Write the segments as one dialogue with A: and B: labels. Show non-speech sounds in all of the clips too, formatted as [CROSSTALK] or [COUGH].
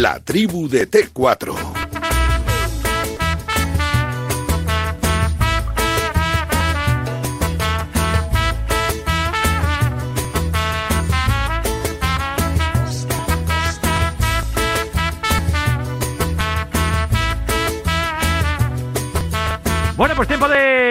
A: La tribu de T4.
B: Bueno, pues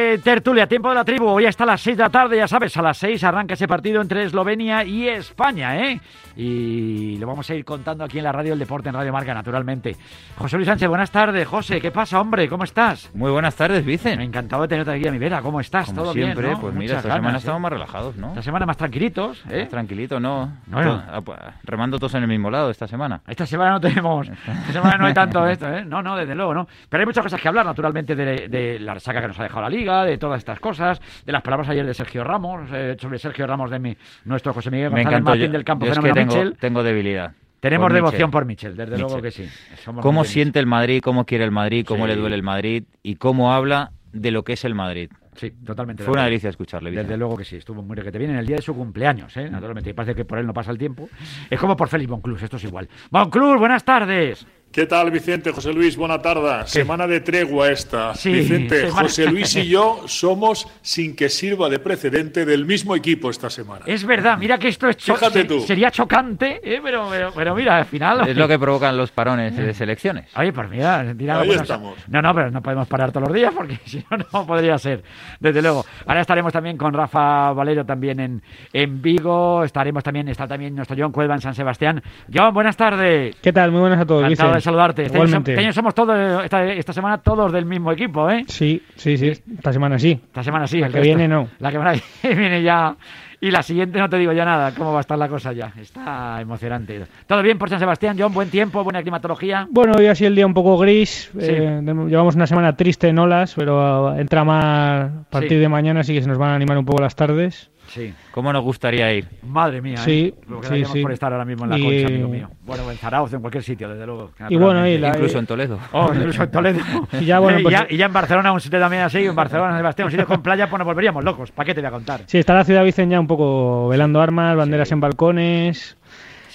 B: de tertulia, tiempo de la tribu. Hoy hasta las 6 de la tarde, ya sabes, a las 6 arranca ese partido entre Eslovenia y España, ¿eh? Y lo vamos a ir contando aquí en la radio del deporte, en Radio Marca, naturalmente. José Luis Sánchez, buenas tardes. José, ¿qué pasa, hombre? ¿Cómo estás?
C: Muy buenas tardes, Vicen.
B: Encantado de tenerte aquí a mi vera. ¿Cómo estás?
C: Como
B: ¿Todo
C: siempre,
B: bien? ¿no?
C: pues mira, esta
B: ganas,
C: semana
B: ¿eh?
C: estamos más relajados, ¿no?
B: Esta semana más tranquilitos, ¿eh?
C: Más tranquilito, ¿no? Ah, pues, remando todos en el mismo lado esta semana.
B: Esta semana no tenemos, esta semana no hay tanto esto, ¿eh? No, no, desde luego, no. Pero hay muchas cosas que hablar, naturalmente, de, de la resaca que nos ha dejado la Liga, de todas estas cosas, de las palabras ayer de Sergio Ramos, eh, sobre Sergio Ramos de mi, nuestro José Miguel
C: Me
B: González
C: encantó.
B: Martín
C: Yo,
B: del campo
C: yo es que tengo, tengo debilidad.
B: Tenemos
C: por
B: devoción por Michel, desde luego que sí. Somos
C: Cómo siente el Madrid, cómo quiere el Madrid, cómo
B: Sí.
C: le duele el Madrid y cómo habla de lo que es el Madrid.
B: Sí, totalmente. de
C: Fue una delicia escucharle.
B: Desde luego que sí, estuvo muy que te viene en el día de su cumpleaños, ¿eh? naturalmente. Y parece que por él no pasa el tiempo. Es como por Félix Bonclús, esto es igual. Bonclús, buenas tardes.
D: ¿Qué tal, Vicente? José Luis, buena tarde. Semana de tregua esta.
B: Sí,
D: Vicente,
B: semana-
D: José [LAUGHS] Luis y yo somos, sin que sirva de precedente, del mismo equipo esta semana.
B: Es verdad, mira que esto es cho-
D: Fíjate
B: se-
D: tú.
B: sería chocante, ¿eh? pero, pero, pero mira, al final.
C: Es lo que provocan los parones de selecciones.
B: Oye, pues mira, mira
D: Ahí
B: bueno,
D: estamos.
B: No, no, pero no podemos parar todos los días porque [LAUGHS] si no, no podría ser. Desde luego. Ahora estaremos también con Rafa Valero también en, en Vigo. Estaremos también, está también nuestro John Cuelva en San Sebastián. John, buenas tardes.
E: ¿Qué tal? Muy buenas a todos,
B: Encantado de saludarte. Este año, este año somos todos, esta, esta semana todos del mismo equipo, ¿eh?
E: Sí, sí, sí. Esta semana sí.
B: Esta semana sí.
E: La
B: el
E: que
B: resto-
E: viene no.
B: La que [LAUGHS] viene ya. Y la siguiente no te digo ya nada, cómo va a estar la cosa ya. Está emocionante. ¿Todo bien por San Sebastián, John? ¿Buen tiempo? ¿Buena climatología?
E: Bueno, hoy ha sido el día un poco gris.
B: Sí.
E: eh, llevamos una semana triste en olas, pero uh, entra más a partir
B: Sí.
E: de mañana, así que se nos van a animar un poco las tardes.
B: Sí.
C: ¿Cómo nos gustaría ir?
B: Madre mía,
E: Sí,
B: ¿eh? Lo que
E: sí,
B: por estar ahora mismo en la
E: Y-
B: concha, amigo mío. Bueno, en Zarauz, en cualquier sitio, desde luego.
E: Y bueno, y la-
C: Incluso en Toledo. [LAUGHS]
B: Oh, incluso en Toledo. [LAUGHS]
E: Y ya, bueno, [LAUGHS] pues-
B: ya, y ya en Barcelona un sitio también así, en Barcelona, San Sebastián, un sitio con playa, pues nos volveríamos locos. ¿Para qué te voy a contar?
E: Sí, está la ciudad Vicen ya un poco velando armas, banderas en balcones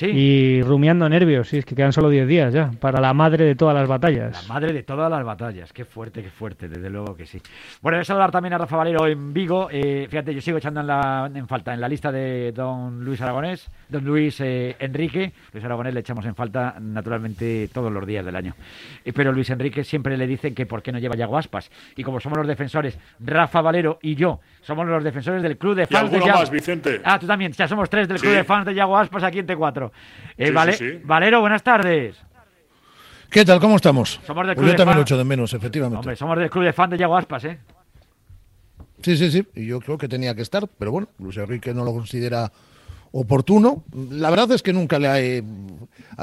B: Sí.
E: y rumiando nervios. Sí, es que quedan solo 10 días ya para la madre de todas las
B: La
E: batallas.
B: madre de todas las batallas. Qué fuerte, qué fuerte, desde luego que sí. Bueno, voy a saludar también a Rafa Valero en Vigo. Eh, fíjate, yo sigo echando en, la, en falta en la lista de don Luis Aragonés, don Luis eh, Enrique. Luis Aragonés le echamos en falta naturalmente todos los días del año. Eh, pero Luis Enrique siempre le dicen que por qué no lleva Yago Aspas. Y como somos los defensores, Rafa Valero y yo, somos los defensores del club de
D: Y
B: fans de Yago.
D: más, Vicente.
B: Ah, tú también, ya somos tres del
D: Sí.
B: club de fans de Yago Aspas aquí en T4. Eh,
D: Sí,
B: Vale-
D: sí, sí.
B: Valero, buenas tardes.
F: ¿Qué tal? ¿Cómo estamos?
B: Somos del
F: Pues
B: club
F: yo
B: de
F: también
B: fan.
F: lo echo de menos, efectivamente.
B: Hombre, somos del club de fans de Yago Aspas, ¿eh?
F: Sí, sí, sí. Y yo creo que tenía que estar, pero bueno, Luis Enrique no lo considera oportuno. La verdad es que nunca le ha, eh,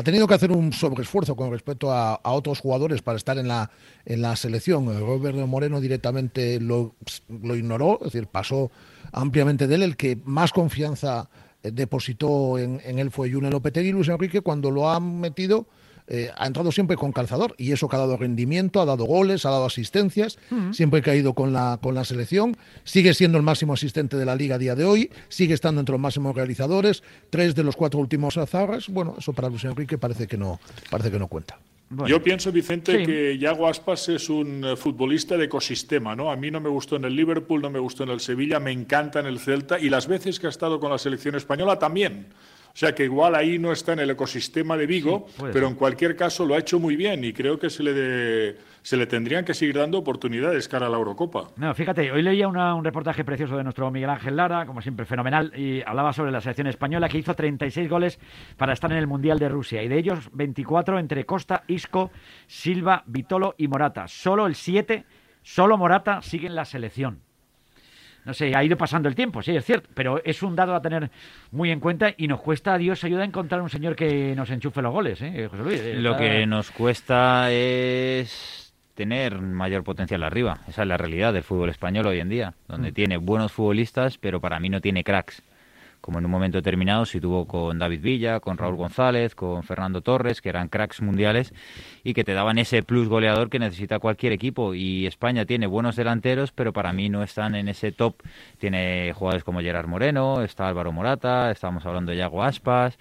F: tenido que hacer un sobreesfuerzo con respecto a, otros jugadores para estar en la, en la selección. El Robert Moreno directamente lo, lo ignoró, es decir, pasó ampliamente de él. El que más confianza eh, depositó en, en él fue June Lopetegui. Luis Enrique, cuando lo ha metido, eh, ha entrado siempre con calzador y eso que ha dado rendimiento, ha dado goles, ha dado asistencias, siempre que ha ido con la, con la selección, sigue siendo el máximo asistente de la liga a día de hoy, sigue estando entre los máximos realizadores, tres de los cuatro últimos azarras, bueno, eso para Luis Enrique parece que no, parece que no cuenta.
B: Bueno.
D: Yo pienso, Vicente,
B: Sí.
D: que Yago Aspas es un eh, futbolista de ecosistema, ¿no? A mí no me gustó en el Liverpool, no me gustó en el Sevilla, me encanta en el Celta y las veces que ha estado con la selección española también. O sea que igual ahí no está en el ecosistema de Vigo,
B: Sí,
D: pero en cualquier caso lo ha hecho muy bien y creo que se le, de- se le tendrían que seguir dando oportunidades cara a la Eurocopa.
B: No, fíjate, hoy leía una- un reportaje precioso de nuestro Miguel Ángel Lara, como siempre fenomenal, y hablaba sobre la selección española que hizo 36 goles para estar en el Mundial de Rusia, y de ellos 24 entre Costa, Isco, Silva, Vitolo y Morata. Solo el 7, solo Morata sigue en la selección. No sé, ha ido pasando el tiempo, sí, es cierto, pero es un dado a tener muy en cuenta y nos cuesta, Dios ayuda a encontrar un señor que nos enchufe los goles, ¿eh, José Luis?
C: Lo
B: Está-
C: que nos cuesta es tener mayor potencial arriba. Esa es la realidad del fútbol español hoy en día, donde tiene buenos futbolistas, pero para mí no tiene cracks. Como en un momento determinado si tuvo con David Villa, con Raúl González, con Fernando Torres, que eran cracks mundiales y que te daban ese plus goleador que necesita cualquier equipo. Y España tiene buenos delanteros, pero para mí no están en ese top. Tiene jugadores como Gerard Moreno, está Álvaro Morata, estábamos hablando de Yago Aspas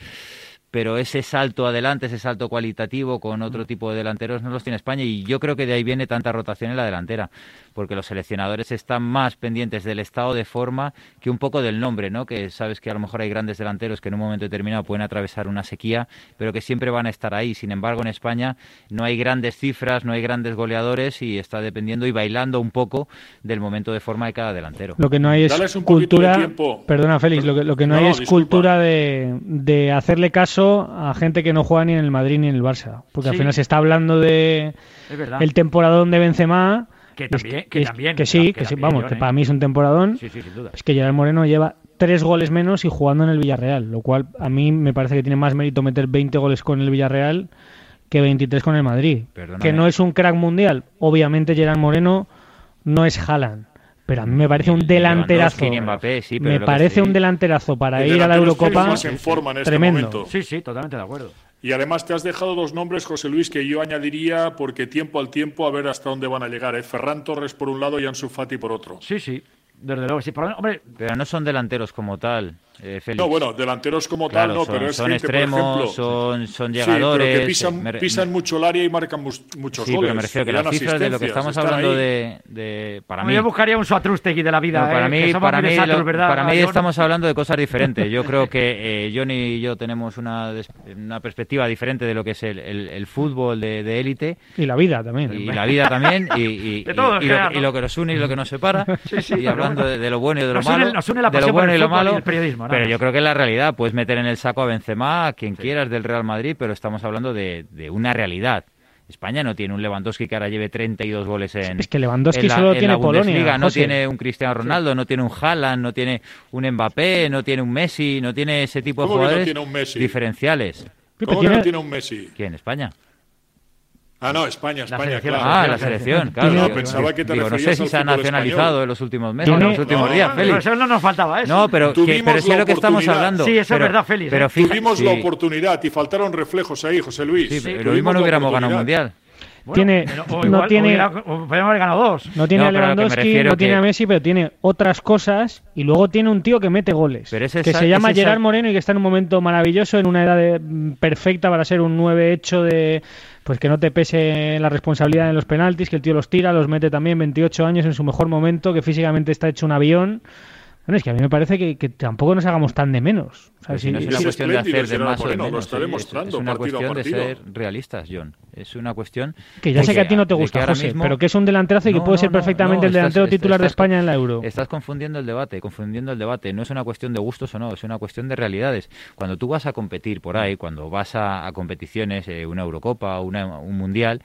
C: pero ese salto adelante, ese salto cualitativo con otro tipo de delanteros no los tiene España y yo creo que de ahí viene tanta rotación en la delantera, porque los seleccionadores están más pendientes del estado de forma que un poco del nombre, ¿no? Que sabes que a lo mejor hay grandes delanteros que en un momento determinado pueden atravesar una sequía, pero que siempre van a estar ahí. Sin embargo, en España no hay grandes cifras, no hay grandes goleadores y está dependiendo y bailando un poco del momento de forma de cada delantero.
E: Lo que no hay es cultura. Perdona, Félix, lo que, lo que no,
D: No,
E: hay es
D: disculpa.
E: cultura de, de hacerle caso a gente que no juega ni en el Madrid ni en el Barça. Porque al final se está hablando de
B: Es verdad.
E: el temporadón de Benzema.
B: Que
E: Es
B: también- que
E: es-
B: también,
E: que sí,
B: que
E: que sí,
B: también,
E: vamos,
B: John, ¿eh?
E: para mí es un temporadón.
B: Sí, sí, sin duda.
E: Es que Gerard Moreno lleva tres goles menos y jugando en el Villarreal, lo cual a mí me parece que tiene más mérito meter 20 goles con el Villarreal que 23 con el Madrid.
C: Perdóname.
E: Que no es un crack mundial. Obviamente Gerard Moreno no es Haaland, pero a mí me parece un delanterazo.
C: Lewandowski, ni Mbappé, sí, pero
E: me parece
C: sí-
E: un delanterazo para
D: El
E: ir a la Eurocopa.
D: más en forma en este
E: tremendo.
D: momento.
B: Sí, sí, totalmente de acuerdo.
D: Y además te has dejado dos nombres, José Luis, que yo añadiría porque tiempo al tiempo a ver hasta dónde van a llegar. ¿eh? Ferran Torres por un lado y Ansu Fati por otro.
B: Sí, sí. Desde luego, sí.
C: Pero no son delanteros como tal, eh, Félix.
D: No, bueno, delanteros como
C: Claro,
D: tal no,
C: son,
D: pero es
C: son
D: gente, por
C: extremos,
D: ejemplo,
C: son, son
D: Sí,
C: llegadores.
D: pero que
C: eh,
D: pisan,
C: me-
D: pisan mucho el área y marcan mus- muchos
C: Sí,
D: goles.
C: pero me refiero que las cifras de lo que estamos hablando de, de- para mí
B: yo buscaría un Suatrustegui de la vida.
C: no, para
B: ¿eh?
C: mí, para mí,
B: de Satrus,
C: lo-
B: ¿verdad,
C: para mí estamos hablando de cosas diferentes. Yo creo que eh, Johnny y yo tenemos una, des- una perspectiva diferente de lo que es el, el- el fútbol de de élite
E: Y la vida también.
C: y la vida también y, y- [LAUGHS]
B: De todo,
C: y- lo,
B: general,
C: y
B: ¿no?
C: lo que nos une y lo que nos separa [LAUGHS]
B: sí,
C: y hablando de, de lo bueno y de lo
B: Nos une-
C: malo
B: nos une la
C: de lo
B: por
C: bueno y lo malo
B: el periodismo,
C: pero yo creo que la realidad puedes meter en el saco a Benzema a quien quieras del Real Madrid pero estamos hablando de, de una realidad España no tiene un Lewandowski que ahora lleve 32 goles en
E: Es que Lewandowski
C: en la-
E: solo
C: en
E: tiene
C: la
E: Polonia,
C: Bundesliga, no
E: José.
C: tiene un Cristiano Ronaldo, no tiene un Haaland, no tiene un Mbappé, no tiene un Messi, no tiene ese tipo de
D: ¿Cómo no
C: jugadores
D: tiene un Messi?
C: diferenciales.
D: ¿Cómo que no tiene un Messi?
C: ¿Quién? ¿España?
D: Ah, no, España, España,
B: selección,
D: claro.
C: Ah, la selección, claro.
D: No,
C: Digo,
D: pensaba que te
C: digo, no sé si se ha nacionalizado
D: español.
C: en los últimos meses, en los últimos
D: No,
C: días,
D: no,
B: Pero
C: Félix.
B: eso no nos faltaba, ¿eh?
C: No, pero,
D: Tuvimos
C: que, pero sí
D: la
C: lo que estamos
D: oportunidad.
C: hablando.
B: Sí, eso es
C: pero-
B: verdad, Félix,
C: Pero
B: ¿eh?
C: fija-
D: Tuvimos la
C: sí,
D: oportunidad y faltaron reflejos ahí, José Luis.
C: sí,
B: Sí,
C: pero lo mismo no
D: la
C: hubiéramos ganado un mundial.
B: Bueno,
E: tiene-
B: pero- o
E: no tiene-
B: hubiera- o podríamos haber ganado dos.
E: No tiene
C: No,
E: a
C: que
E: Lewandowski, no tiene a Messi, pero tiene otras cosas y luego tiene un tío que mete goles.
C: Pero ese
E: que se llama Gerard Moreno y que está en un momento maravilloso, en una edad de- mm, perfecta para ser un 9 hecho de pues que no te pese la responsabilidad en los penaltis, que el tío los tira, los mete también 28 años en su mejor momento, que físicamente está hecho un avión. Bueno, es que a mí me parece que, que tampoco nos hagamos tan de menos. O sea,
C: Pero si
E: si-
C: no es
E: si-
C: una
D: es
C: cuestión de hacer de más o de
D: Moreno, lo
C: menos. es- una cuestión de ser realistas, John. Es una cuestión
E: que ya sé que a ti no te
C: que
E: gusta, José,
C: mismo-
E: pero que es un delanterazo y que puede
C: no,
E: ser perfectamente
C: no,
E: el delantero
C: estás-
E: titular de España en la Euro.
C: Estás confundiendo el debate, confundiendo el debate. No es una cuestión de gustos o no, es una cuestión de realidades. Cuando tú vas a competir por ahí, cuando vas a, a competiciones, eh, una Eurocopa, una, un Mundial,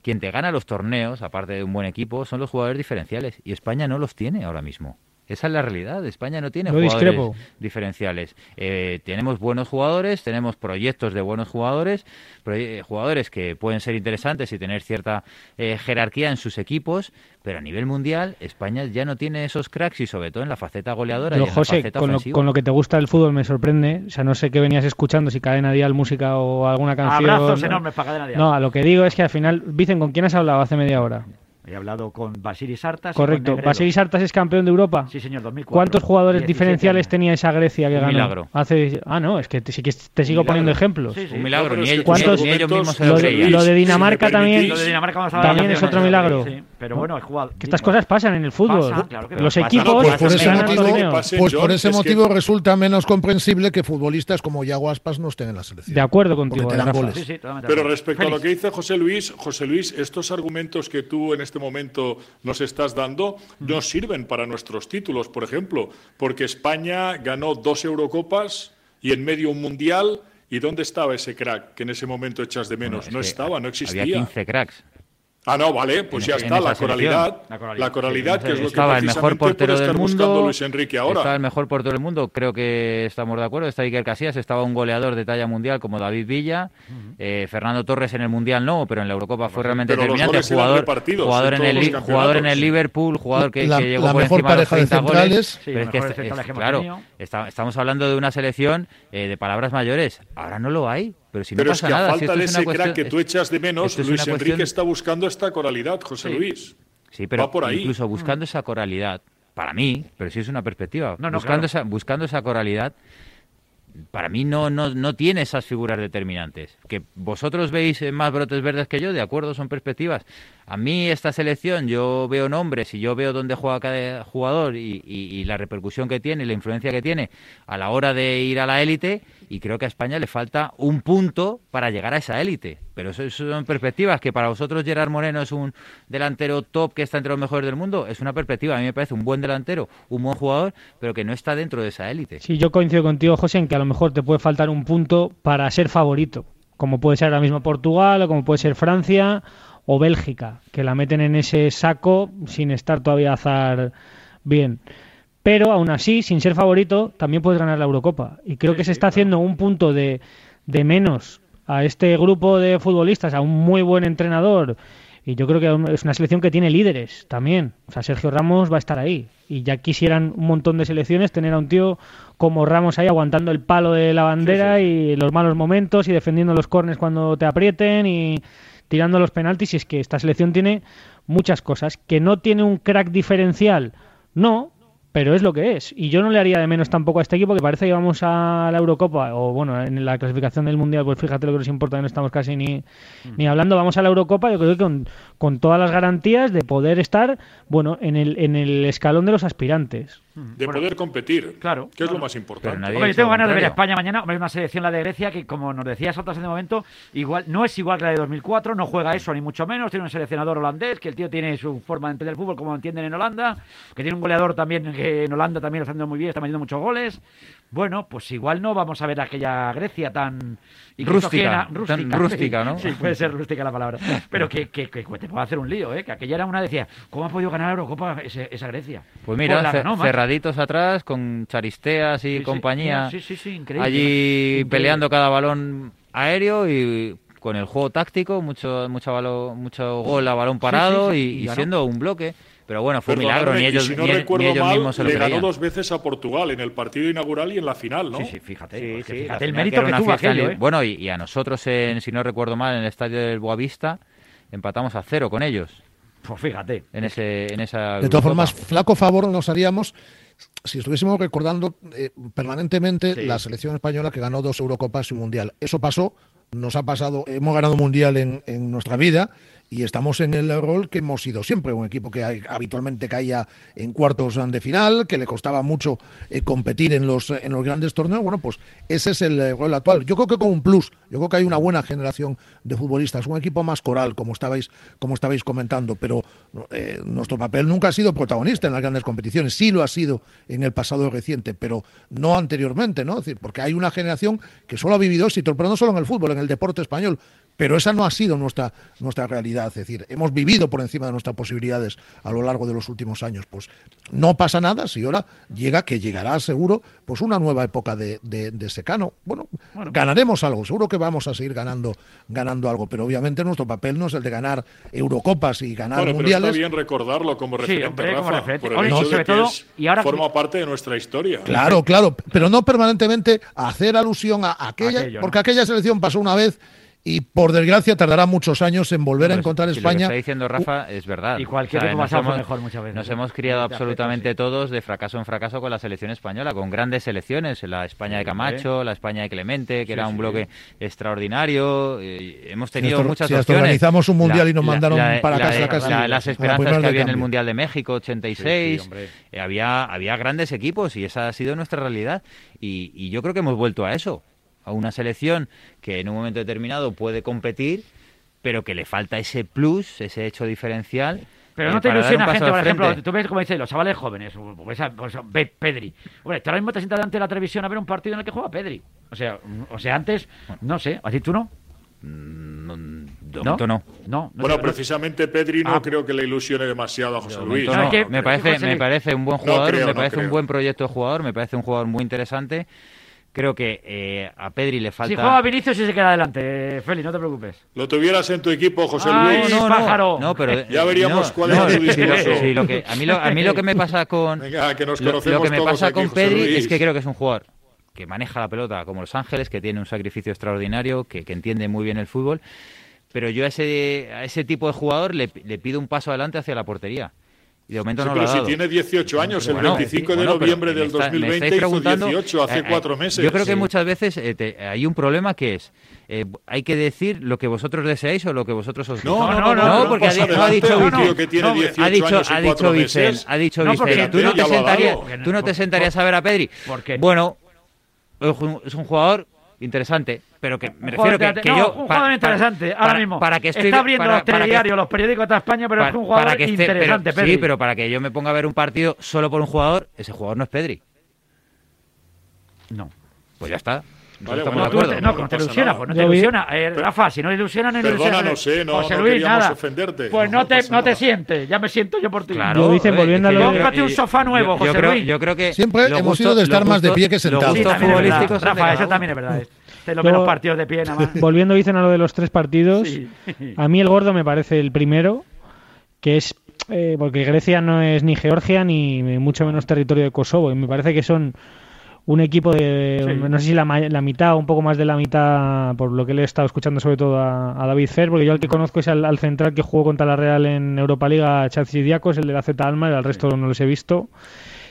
C: quien te gana los torneos, aparte de un buen equipo, son los jugadores diferenciales. Y España no los tiene ahora mismo. Esa es la realidad. España no tiene
E: Yo
C: jugadores
E: discrepo.
C: diferenciales. Eh, tenemos buenos jugadores, tenemos proyectos de buenos jugadores, proye- jugadores que pueden ser interesantes y tener cierta eh, jerarquía en sus equipos, pero a nivel mundial España ya no tiene esos cracks y sobre todo en la faceta goleadora y
E: Pero
C: en la
E: José,
C: faceta
E: con lo,
C: ofensiva.
E: con lo que te gusta el fútbol me sorprende. O sea, no sé qué venías escuchando, si cadena dial, música o alguna canción.
B: Abrazos
E: ¿no?
B: enormes para Cadena Dial.
E: No, a lo que digo es que al final, Vicen, ¿con quién has hablado hace media hora?
B: He hablado con Basilis Sartas. y
E: Correcto. Basilis Sartas es campeón de Europa.
B: Sí, señor, 2004.
E: ¿Cuántos jugadores
B: 17
E: diferenciales
B: años.
E: tenía esa Grecia que
C: Un
E: ganó?
C: milagro.
E: Hace... Ah, no, es que te, sí que te sigo
D: milagro.
E: poniendo ejemplos.
B: Sí, sí.
C: Un milagro, ni ellos,
E: ¿Cuántos-
C: ni ellos mismos se
E: lo
C: lo
E: de-
D: Si
E: Dinamarca también-
B: Lo de Dinamarca vamos a
E: También es otro milagro.
B: sí, pero bueno, he jugado.
E: Que estas cosas pasan en el fútbol.
B: Pasa, claro que
E: Los
B: pasa.
E: equipos
D: No,
F: Pues por
E: se
F: ese motivo, pues por ese
D: que-
F: motivo resulta menos comprensible que futbolistas como Yago Aspas no estén en la selección.
E: De acuerdo contigo,
F: Porque te dan
E: Rafa.
F: goles.
B: Sí, sí,
D: Pero respecto a lo que dice José Luis, José Luis, estos argumentos que tú en este momento nos estás dando no sirven para nuestros títulos, por ejemplo, porque España ganó dos Eurocopas y en medio un Mundial. ¿Y dónde estaba ese crack que en ese momento echas de menos?
C: Bueno, es
D: no estaba, no existía.
C: Había 15 cracks.
D: Ah, no, vale, pues
C: En
D: ya está, la coralidad.
B: La coralidad,
D: la coralidad,
B: sí,
D: que es lo que
C: Estaba el mejor portero del mundo.
D: Luis Enrique ahora.
C: Estaba el mejor portero del mundo. Creo que estamos de acuerdo. Está Iker Casillas. Estaba un goleador de talla mundial como David Villa. Eh, Fernando Torres en el mundial no, pero en la Eurocopa fue realmente determinante. Jugador, jugador,
D: en
C: el, jugador en el. Liverpool, jugador que,
F: La-
C: que llegó
F: la
C: por
F: mejor
C: encima de los
F: pareja de
C: 30 goles.
B: Sí,
C: Pero es que es-
B: que
C: claro, está- estamos hablando de una selección eh, de palabras mayores. Ahora no lo hay. Pero si no
D: Pero es
C: pasa
D: que a
C: nada. si
D: falta
C: esto
D: de
C: es
D: ese
C: cuestión-
D: crack que tú echas de menos, Luis Enrique
C: cuestión-
D: está buscando esta coralidad, José
B: Sí.
D: Luis.
C: Sí, pero
D: Va por ahí.
C: incluso buscando esa coralidad, para mí, pero sí es una perspectiva,
B: No, no,
C: buscando,
B: claro.
C: esa, buscando esa coralidad, para mí no, no, no tiene esas figuras determinantes. Que vosotros veis más brotes verdes que yo, de acuerdo, son perspectivas. A mí esta selección, yo veo nombres y yo veo dónde juega cada jugador y, y la repercusión que tiene y la influencia que tiene a la hora de ir a la élite y creo que a España le falta un punto para llegar a esa élite. Pero eso, son perspectivas que para vosotros Gerard Moreno es un delantero top que está entre los mejores del mundo. Es una perspectiva. A mí me parece un buen delantero, un buen jugador, pero que no está dentro de esa élite.
E: Sí, yo coincido contigo, José, en que a lo mejor te puede faltar un punto para ser favorito, como puede ser ahora mismo Portugal o como puede ser Francia o Bélgica, que la meten en ese saco sin estar todavía a azar bien pero aún así, sin ser favorito, también puedes ganar la Eurocopa. Y creo que se está haciendo un punto de, de menos a este grupo de futbolistas, a un muy buen entrenador. Y yo creo que es una selección que tiene líderes también. O sea, Sergio Ramos va a estar ahí. Y ya quisieran un montón de selecciones tener a un tío como Ramos ahí aguantando el palo de la bandera y los malos momentos y defendiendo los cornes cuando te aprieten y tirando los penaltis. Y es que esta selección tiene muchas cosas. Que no tiene un crack diferencial. No, pero es lo que es. Y yo no le haría de menos tampoco a este equipo que parece que vamos a la Eurocopa, o bueno, en la clasificación del Mundial, pues fíjate lo que nos importa, que no estamos casi ni, mm. ni hablando, vamos a la Eurocopa, yo creo que con, con todas las garantías de poder estar, bueno, en el, en el escalón de los aspirantes.
D: De poder competir, claro, que es lo más importante.
B: yo tengo ganas de ver a España mañana. Hay una selección, la de Grecia, que como nos decías otras en el momento, igual no es igual que la de 2004, no juega eso ni mucho menos. Tiene un seleccionador holandés, que el tío tiene su forma de entender el fútbol como entienden en Holanda, que tiene un goleador también que en Holanda también lo está haciendo muy bien, está metiendo muchos goles. Bueno, pues igual no vamos a ver aquella Grecia tan
C: rústica, rústica, ¿no? [LAUGHS]
B: Sí, puede ser rústica la palabra. [LAUGHS] Pero que, que, que, te puede hacer un lío, ¿eh? Que aquella era una decía, ¿cómo ha podido ganar Eurocopa esa Grecia?
C: Pues mira, pues cerraditos atrás con Charisteas y compañía.
B: Sí, sí, sí, increíble.
C: Allí peleando cada balón aéreo y con el juego táctico, mucho mucho, balón, mucho gol a balón parado y, siendo un bloque. Pero bueno, fue un milagro, ni ellos,
D: si no recuerdo mal, le ganó dos veces a Portugal, en el partido inaugural y en la final, ¿no?
B: Sí, sí, fíjate. fíjate el mérito que tuvo aquello, ¿eh?
C: Bueno, y, a nosotros, en, si no recuerdo mal, en el estadio del Boavista, empatamos a cero con ellos.
B: Pues fíjate.
C: En, ese, en esa
F: de todas formas, flaco favor nos haríamos si estuviésemos recordando eh, permanentemente la selección española que ganó dos Eurocopas y un Mundial. Eso pasó, nos ha pasado, hemos ganado un Mundial en, en nuestra vida y estamos en el rol que hemos sido siempre, un equipo que habitualmente caía en cuartos de final, que le costaba mucho eh, competir en los, en los grandes torneos. Bueno, pues ese es el rol actual. Yo creo que con un plus, yo creo que hay una buena generación de futbolistas, un equipo más coral, como estabais, como estabais comentando, pero eh, nuestro papel nunca ha sido protagonista en las grandes competiciones, sí lo ha sido en el pasado reciente, pero no anteriormente, ¿no? decir, porque hay una generación que solo ha vivido éxito, pero no solo en el fútbol, en el deporte español, pero esa no ha sido nuestra, nuestra realidad, es decir, hemos vivido por encima de nuestras posibilidades a lo largo de los últimos años. Pues no pasa nada si ahora llega, que llegará seguro, pues una nueva época de, de, secano. Bueno, ganaremos algo, seguro que vamos a seguir ganando, ganando algo, pero obviamente nuestro papel no es el de ganar Eurocopas y ganar bueno, mundiales.
D: Pero está bien recordarlo como referente, Rafa, por el hecho de que y ahora forma parte de nuestra historia.
F: Claro, claro, pero no permanentemente hacer alusión a aquella, porque aquella selección pasó una vez y por desgracia tardará muchos años en volver a encontrar España. Lo que
C: está diciendo Rafa es verdad.
B: Y cualquier o mejor muchas veces.
C: Nos hemos criado absolutamente todos de fracaso en fracaso con la selección española, con grandes selecciones, la España de Camacho, la España de Clemente, que era un bloque extraordinario. Eh, hemos tenido muchas
F: si
C: opciones.
F: organizamos un mundial y nos mandaron para casa casi.
C: las esperanzas que había en el mundial de México 86, eh, había había grandes equipos y esa ha sido nuestra realidad y yo creo que hemos vuelto a eso a una selección que en un momento determinado puede competir, pero que le falta ese plus, ese hecho diferencial.
B: Pero no te ilusiona gente, por ejemplo, tú ves como dicen los chavales jóvenes, pues, pues, Pedri. Hombre, tú ahora mismo te sientas delante de la televisión a ver un partido en el que juega Pedri. O sea, o sea antes, no sé, ¿así tú no?
C: Mm, no,
B: no.
C: no.
D: bueno, precisamente Pedri no ah. creo que le ilusione demasiado a José Luis.
C: me, parece, me parece un buen jugador, me parece un buen proyecto de jugador, me parece un jugador muy interesante Creo que eh, a Pedri le falta.
B: Si juega Vinicius y se queda adelante, Feli, no te preocupes.
D: Lo tuvieras en tu equipo, José
B: Luis.
D: No,
B: pájaro.
C: No, pero,
D: ya veríamos cuál es tu discurso.
C: Sí, lo que, a, mí lo, a mí lo que me [LAUGHS] pasa con.
D: Venga, que nos
C: lo, lo, que me pasa
D: con
C: Pedri es que creo que es un jugador que maneja la pelota como Los Ángeles, que tiene un sacrificio extraordinario, que, que entiende muy bien el fútbol. Pero yo a ese, a ese tipo de jugador le, le pido un paso adelante hacia la portería Y de momento
D: Sí,
C: no
D: pero
C: lo ha
D: si
C: dado.
D: tiene 18 años, el
C: Bueno,
D: 25 de
C: bueno,
D: noviembre del
C: está- me
D: 2020
C: estáis
D: hizo
C: preguntando,
D: 18, hace
C: eh, eh,
D: cuatro meses.
C: Yo creo que
D: Sí.
C: muchas veces eh, te- hay un problema que es, eh, hay que decir lo que vosotros deseáis o lo que vosotros os
D: No, no, no,
B: no,
D: no,
C: porque no ha dicho Vicente.
D: tío que tiene
B: no,
D: 18
C: ha dicho,
D: años y
C: ha dicho
D: cuatro
C: Vicente,
D: meses.
C: ha dicho Vicente, ¿tú no te sentarías, tú no te sentarías a ver a Pedri?
B: ¿Por qué?
C: Bueno, es un jugador interesante, pero que me refiero que,
B: que- no,
C: yo
B: un jugador interesante, ahora
C: para-
B: mismo.
C: para que estoy
B: Está abriendo
C: para-
B: los telediarios, los periódicos de toda España, pero es un jugador
C: para que esté- pero-
B: interesante, Pedri.
C: Sí, pero para que yo me ponga a ver un partido solo por un jugador, ese jugador no es Pedri.
B: No.
C: Pues ya está.
D: Vale, bueno,
C: de acuerdo.
B: te-
D: no,
B: no,
D: no
B: como te
D: pasa
B: ilusiona,
D: nada.
B: pues no te ilusiona. Eh, Rafa, si no ilusiona, no ilusiona.
D: Perdónanos, eh, no-
B: José
D: no
B: Luis,
D: queríamos
B: nada.
D: ofenderte.
B: Pues no,
D: No
B: te, no te sientes, ya me siento yo por ti.
C: Claro,
E: Yo, dicen,
C: eh,
E: volviendo a lo de-
B: Cómprate un sofá nuevo,
C: yo,
B: José
C: creo,
B: Luis.
C: yo creo que
F: Siempre hemos sido de
C: gustos-
F: estar más de pie que
C: los
F: sentados.
B: Sí,
C: de
B: Rafa, eso también es verdad. Lo
E: Yo-
B: ven los partidos de pie nada más.
E: Volviendo, dicen a lo de los tres partidos, a mí el gordo me parece el primero, que es eh, porque Grecia no es ni Georgia ni mucho menos territorio de Kosovo, y me parece que son un equipo de,
B: Sí.
E: no sé si la, la mitad o un poco más de la mitad, por lo que le he estado escuchando sobre todo a, a David Fer, porque yo el que conozco es al, al central que jugó contra la Real en Europa Liga, Chatsidiakos, el de la Z Alma, y al resto no los he visto.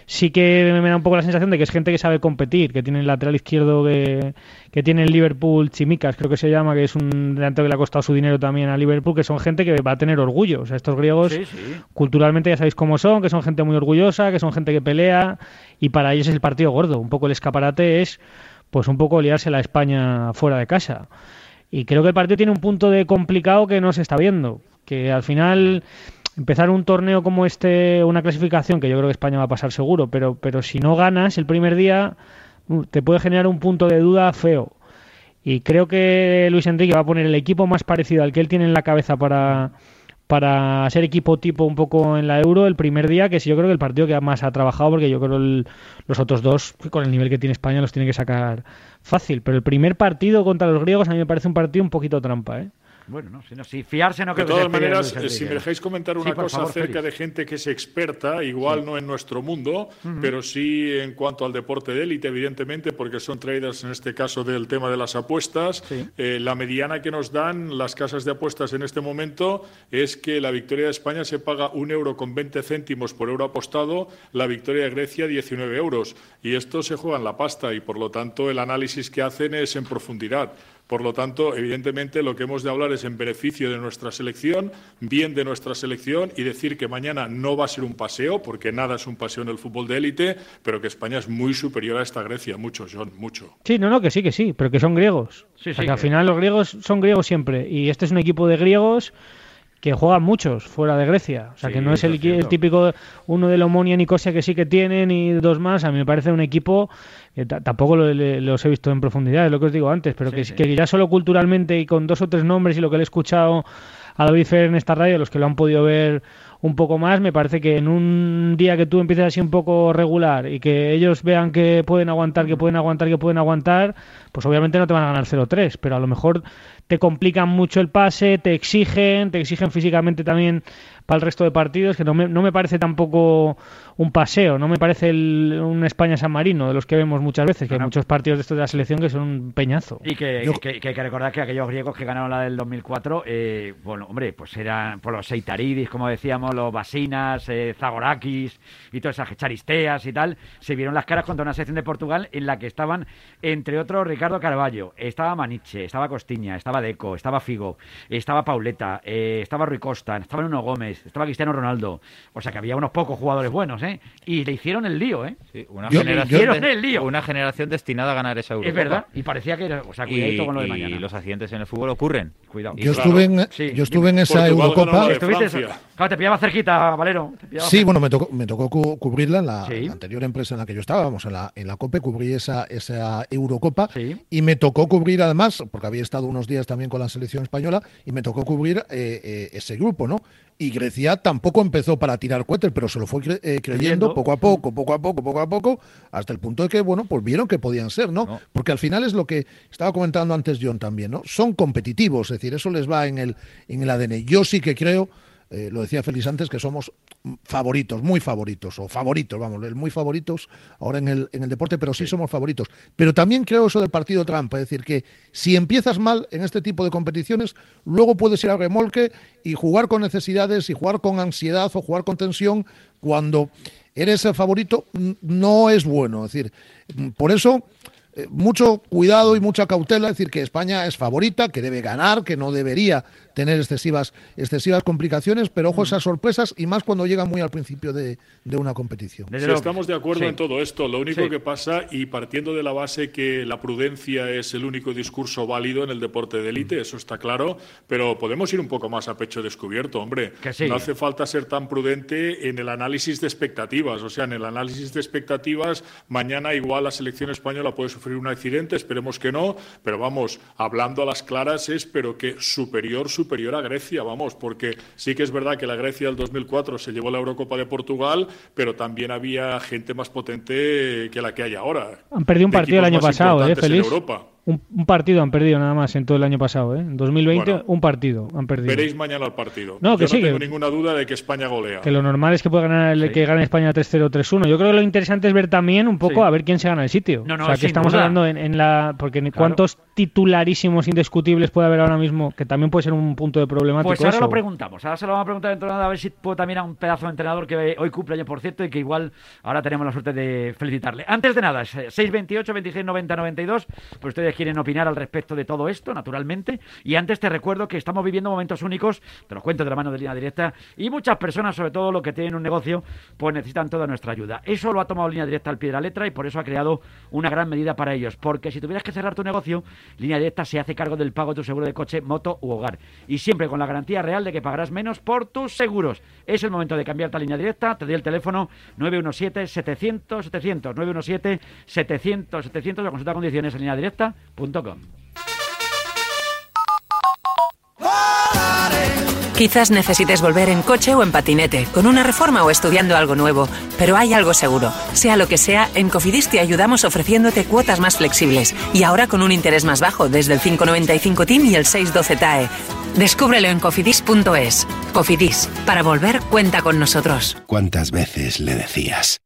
E: Sí que me da un poco la sensación de que es gente que sabe competir, que tiene el lateral izquierdo que, que tiene el Liverpool, Chimicas creo que se llama, que es un delantero que le ha costado su dinero también a Liverpool, que son gente que va a tener orgullo. O sea, estos griegos
B: Sí, sí.
E: culturalmente ya sabéis cómo son, que son gente muy orgullosa, que son gente que pelea y para ellos es el partido gordo. Un poco el escaparate es pues un poco liarse la España fuera de casa. Y creo que el partido tiene un punto de complicado que no se está viendo, que al final empezar un torneo como este, una clasificación que yo creo que España va a pasar seguro, pero pero si no ganas el primer día uh, te puede generar un punto de duda feo. Y creo que Luis Enrique va a poner el equipo más parecido al que él tiene en la cabeza para, para ser equipo tipo un poco en la Euro el primer día, que es yo creo que el partido que más ha trabajado, porque yo creo el, los otros dos, con el nivel que tiene España, los tiene que sacar fácil. Pero el primer partido contra los griegos a mí me parece un partido un poquito trampa, ¿eh?
B: Bueno, no, si, no, si fiarse no
D: De
B: creo que
D: todas
B: de
D: maneras,
B: Luis
D: eh, si me dejáis comentar una cosa
B: favor,
D: acerca
B: Félix.
D: de gente que es experta, igual no en nuestro mundo, pero sí en cuanto al deporte de élite, evidentemente, porque son traders en este caso del tema de las apuestas.
B: Sí.
D: Eh, la mediana que nos dan las casas de apuestas en este momento es que la victoria de España se paga un euro con 20 céntimos por euro apostado, la victoria de Grecia 19 euros. Y esto se juega en la pasta y por lo tanto el análisis que hacen es en profundidad. Por lo tanto, evidentemente, lo que hemos de hablar es en beneficio de nuestra selección, bien de nuestra selección y decir que mañana no va a ser un paseo, porque nada es un paseo en el fútbol de élite, pero que España es muy superior a esta Grecia, mucho, John, mucho.
E: Sí, no, no, que sí, que sí, pero que son griegos.
B: Sí,
E: O sea,
B: sí,
E: que al final los griegos son griegos siempre. Y este es un equipo de griegos que juegan muchos fuera de Grecia. O sea,
B: Sí,
E: que no es el, típico uno de Omonia Nicosia que sí que tienen y dos más. A mí me parece un equipo que ta- tampoco lo- le- los he visto en profundidad, es lo que os digo antes, pero
B: Sí,
E: que,
B: sí.
E: que ya solo culturalmente y con dos o tres nombres y lo que le he escuchado a David Fer en esta radio, los que lo han podido ver un poco más, me parece que en un día que tú empieces así un poco regular y que ellos vean que pueden aguantar, que pueden aguantar, que pueden aguantar, pues obviamente no te van a ganar 0-3, pero a lo mejor te complican mucho el pase, te exigen, te exigen físicamente también para el resto de partidos, que no me, no me parece tampoco un paseo, no me parece el- un España-San Marino, de los que vemos muchas veces, que hay muchos partidos de estos de la selección que son un peñazo.
B: Y que,
F: Yo-
B: que- que hay que recordar que aquellos griegos que ganaron la del 2004, eh, bueno, hombre, pues eran por los Seitaridis, como decíamos, los Basinas, eh, Zagorakis y todas esas Charisteas y tal, se vieron las caras contra una selección de Portugal en la que estaban, entre otros, Ricardo Carballo, estaba Maniche, estaba Costiña, estaba Deco, estaba Figo, estaba Pauleta, eh, estaba Rui Costa, estaba Nuno Gómez, estaba Cristiano Ronaldo. O sea que había unos pocos jugadores buenos, ¿eh? Y le hicieron el lío, ¿eh?
C: Sí, una,
F: Yo-
C: generación de-
B: el lío.
C: una generación destinada a ganar esa Eurocopa.
B: Es verdad. Y parecía que era. O sea, cuidadito
C: Y,
B: con lo de
C: y
B: mañana.
C: los accidentes en el fútbol ocurren.
B: Cuidado.
F: Yo
D: claro,
F: estuve en,
B: sí,
F: yo estuve en esa Eurocopa.
B: Estuviste-. Claro, te pillaba cerquita, Valero. te pillaba
F: Sí, bueno, me tocó, me tocó cu- cubrirla en la,
B: Sí.
F: en la anterior empresa en la que yo estaba, vamos, en la, en la COPE, cubrí esa, esa Eurocopa
B: Sí.
F: y me tocó cubrir además, porque había estado unos días también con la selección española, y me tocó cubrir eh, eh, ese grupo, ¿no? Y Grecia tampoco empezó para tirar cohetes, pero se lo fue cre- eh, creyendo
B: Creyendo.
F: poco a poco, poco a poco, poco a poco, hasta el punto de que, bueno, pues vieron que podían ser, ¿no?
C: No.
F: Porque al final es lo que estaba comentando antes John también, ¿no? Son competitivos, es decir, eso les va en el, en el ADN. Yo sí que creo eh, lo decía Félix antes, que somos favoritos, muy favoritos, o favoritos, vamos, muy favoritos ahora en el, en el deporte, pero sí, somos favoritos. Pero también creo eso del partido trampa, es decir, que si empiezas mal en este tipo de competiciones, luego puedes ir al remolque y jugar con necesidades y jugar con ansiedad o jugar con tensión cuando eres el favorito no es bueno. Es decir, por eso eh, mucho cuidado y mucha cautela, es decir, que España es favorita, que debe ganar, que no debería tener excesivas, excesivas complicaciones, pero ojo esas sorpresas y más cuando llega muy al principio de, una competición.
D: estamos de acuerdo en todo esto. Lo único que pasa, y partiendo de la base que la prudencia es el único discurso válido en el deporte de élite, eso está claro, pero podemos ir un poco más a pecho descubierto, hombre. No hace falta ser tan prudente en el análisis de expectativas. O sea, en el análisis de expectativas, mañana igual la selección española puede sufrir un accidente, esperemos que no, pero vamos, hablando a las claras es, pero que superior, superior a Grecia, vamos, porque sí que es verdad que la Grecia del 2004 se llevó la Eurocopa de Portugal, pero también había gente más potente que la que hay ahora.
E: Han perdido un partido el año pasado, ¿eh, Feliz? Un, partido han perdido nada más en todo el año pasado, ¿eh? En 2020 un partido han perdido.
D: Veréis mañana el partido. No, que no tengo ninguna duda de que España golea.
E: Que lo normal es que pueda ganar el que gane España 3-0 3-1. Yo creo que lo interesante es ver también un poco a ver quién se gana el sitio. No, no, o sea, que estamos hablando en, la porque cuántos titularísimos indiscutibles puede haber ahora mismo, que también puede ser un punto de problemático.
B: Pues ahora lo preguntamos, ahora se lo vamos a preguntar dentro de nada a ver si puedo también a un pedazo de entrenador que hoy cumple año por cierto y que igual ahora tenemos la suerte de felicitarle. Antes de nada, 628 26 90 92, pues quieren opinar al respecto de todo esto, naturalmente. Y antes te recuerdo que estamos viviendo momentos únicos, te lo cuento de la mano de línea directa, y muchas personas, sobre todo los que tienen un negocio, pues necesitan toda nuestra ayuda. Eso lo ha tomado línea directa al pie de la letra y por eso ha creado una gran medida para ellos. Porque si tuvieras que cerrar tu negocio, línea directa se hace cargo del pago de tu seguro de coche, moto u hogar. Y siempre con la garantía real de que pagarás menos por tus seguros. Es el momento de cambiarte a línea directa. Te doy el teléfono 917-700-700. 917-700-700. La consulta condiciones en línea
G: Quizás necesites volver en coche o en patinete, con una reforma o estudiando algo nuevo, pero hay algo seguro. Sea lo que sea, en Cofidis te ayudamos ofreciéndote cuotas más flexibles y ahora con un interés más bajo desde el 595 TIM y el 612 TAE. Descúbrelo en cofidis.es. Cofidis, para volver cuenta con nosotros.
H: ¿Cuántas veces le decías,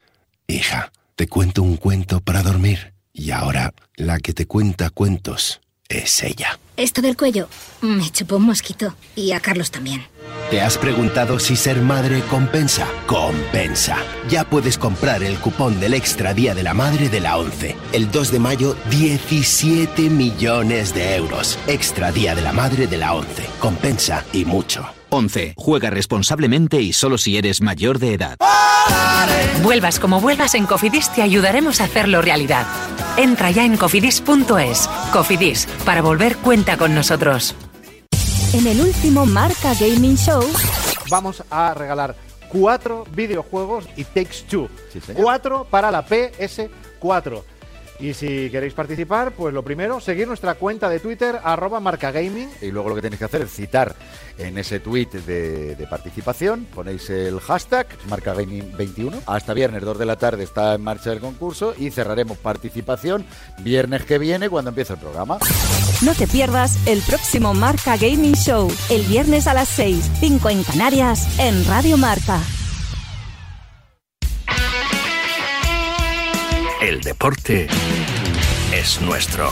H: hija, te cuento un cuento para dormir? Y ahora la que te cuenta cuentos es ella.
I: Esto del cuello me chupó un mosquito y a Carlos también.
H: ¿Te has preguntado si ser madre compensa? Compensa. Ya puedes comprar el cupón del Extra Día de la Madre de la 11. El 2 de mayo, 17 millones de euros. Extra Día de la Madre de la 11. Compensa y mucho.
J: 11. Juega responsablemente y solo si eres mayor de edad.
G: Vuelvas como vuelvas en Cofidis te ayudaremos a hacerlo realidad. Entra ya en cofidis.es. Cofidis, para volver cuenta con nosotros.
K: En el último Marca Gaming Show
L: vamos a regalar cuatro videojuegos y Takes Two. cuatro para la PS4. Y si queréis participar, pues lo primero, seguir nuestra cuenta de Twitter, arroba marcagaming.
M: Y luego lo que tenéis que hacer es citar en ese tweet de, participación, ponéis el hashtag marcagaming21. Hasta viernes 2 de la tarde está en marcha el concurso y cerraremos participación viernes que viene cuando empiece el programa.
K: No te pierdas el próximo Marca Gaming Show, el viernes a las 6, 5 en Canarias, en Radio Marca.
N: El deporte es nuestro.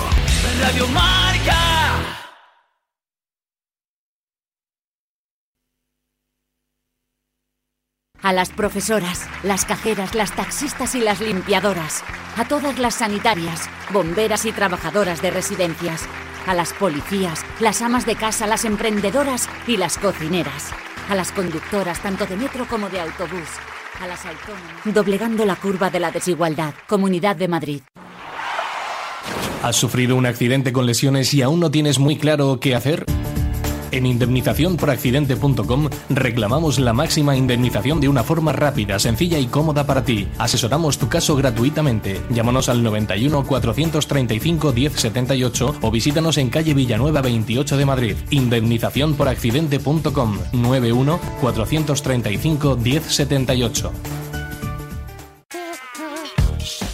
N: Radio Marca.
O: A las profesoras, las cajeras, las taxistas y las limpiadoras. A todas las sanitarias, bomberas y trabajadoras de residencias. A las policías, las amas de casa, las emprendedoras y las cocineras. A las conductoras tanto de metro como de autobús a las autónomas. Doblegando la curva de la desigualdad. Comunidad de Madrid.
P: ¿Has sufrido un accidente con lesiones y aún no tienes muy claro qué hacer? En indemnizaciónporaccidente.com reclamamos la máxima indemnización de una forma rápida, sencilla y cómoda para ti. Asesoramos tu caso gratuitamente. Llámanos al 91 435 1078 o visítanos en calle Villanueva 28 de Madrid. Indemnizaciónporaccidente.com 91 435 1078.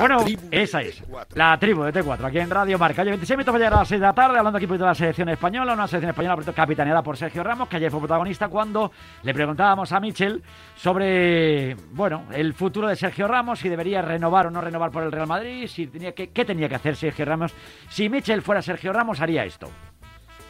B: Bueno, esa es. La tribu de T4, aquí en Radio Marca. Oye, 26 minutos para llegar a las 6 de la tarde, hablando aquí de la selección española, una selección española capitaneada por Sergio Ramos, que ayer fue protagonista cuando le preguntábamos a Michel sobre, bueno, el futuro de Sergio Ramos, si debería renovar o no renovar por el Real Madrid, si tenía que, qué tenía que hacer Sergio Ramos. Si Michel fuera Sergio Ramos, haría esto.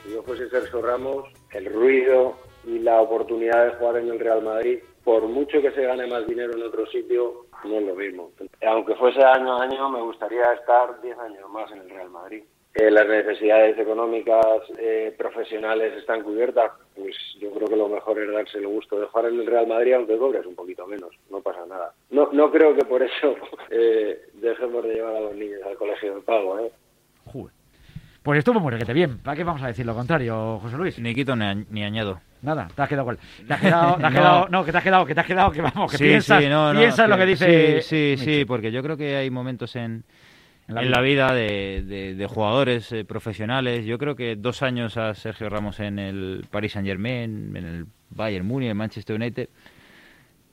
Q: Si yo fuese Sergio Ramos, el ruido y la oportunidad de jugar en el Real Madrid, por mucho que se gane más dinero en otro sitio, no es lo mismo. Aunque fuese año a año, me gustaría estar 10 años más en el Real Madrid. Eh, las necesidades económicas eh, profesionales están cubiertas, pues yo creo que lo mejor es darse el gusto de jugar en el Real Madrid, aunque cobres un poquito menos, no pasa nada. No, no creo que por eso [LAUGHS] eh, dejemos de llevar a los niños al colegio de pago. ¿eh?
B: Pues estuvo muy requete bien. ¿Para qué vamos a decir lo contrario, José Luis?
C: Ni quito ni, ni añado.
B: Nada, te has quedado igual. Te has quedado, te has [LAUGHS] quedado, no. que te has quedado, que te has quedado, que vamos, que piensas, piensas lo que dice.
C: Sí, sí, sí, porque yo creo que hay momentos en, en la vida, de, de, jugadores eh, profesionales. Yo creo que dos años a Sergio Ramos en el Paris Saint Germain, en el Bayern Múnich, en Manchester United,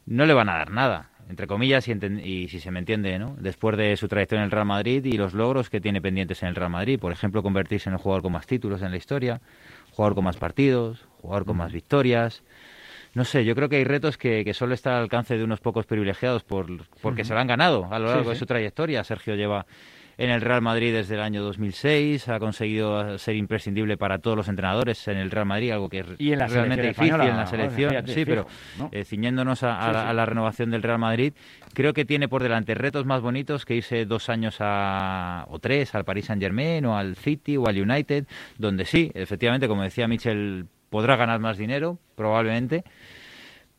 C: no le van a dar nada entre comillas, y, si se me entiende, ¿no? después de su trayectoria en el Real Madrid y los logros que tiene pendientes en el Real Madrid. Por ejemplo, convertirse en el jugador con más títulos en la historia, jugador con más partidos, jugador con más victorias. No sé, yo creo que hay retos que, que solo está al alcance de unos pocos privilegiados por, porque se lo han ganado a lo largo de su trayectoria. Sergio lleva en el Real Madrid desde el año 2006, ha conseguido ser imprescindible para todos los entrenadores en el Real Madrid, algo que es realmente difícil en la selección. sí, pero eh, ciñéndonos a, la, renovación del Real Madrid, creo que tiene por delante retos más bonitos que irse dos años a, o tres al Paris Saint Germain o al City o al United, donde sí, efectivamente, como decía Michel, podrá ganar más dinero, probablemente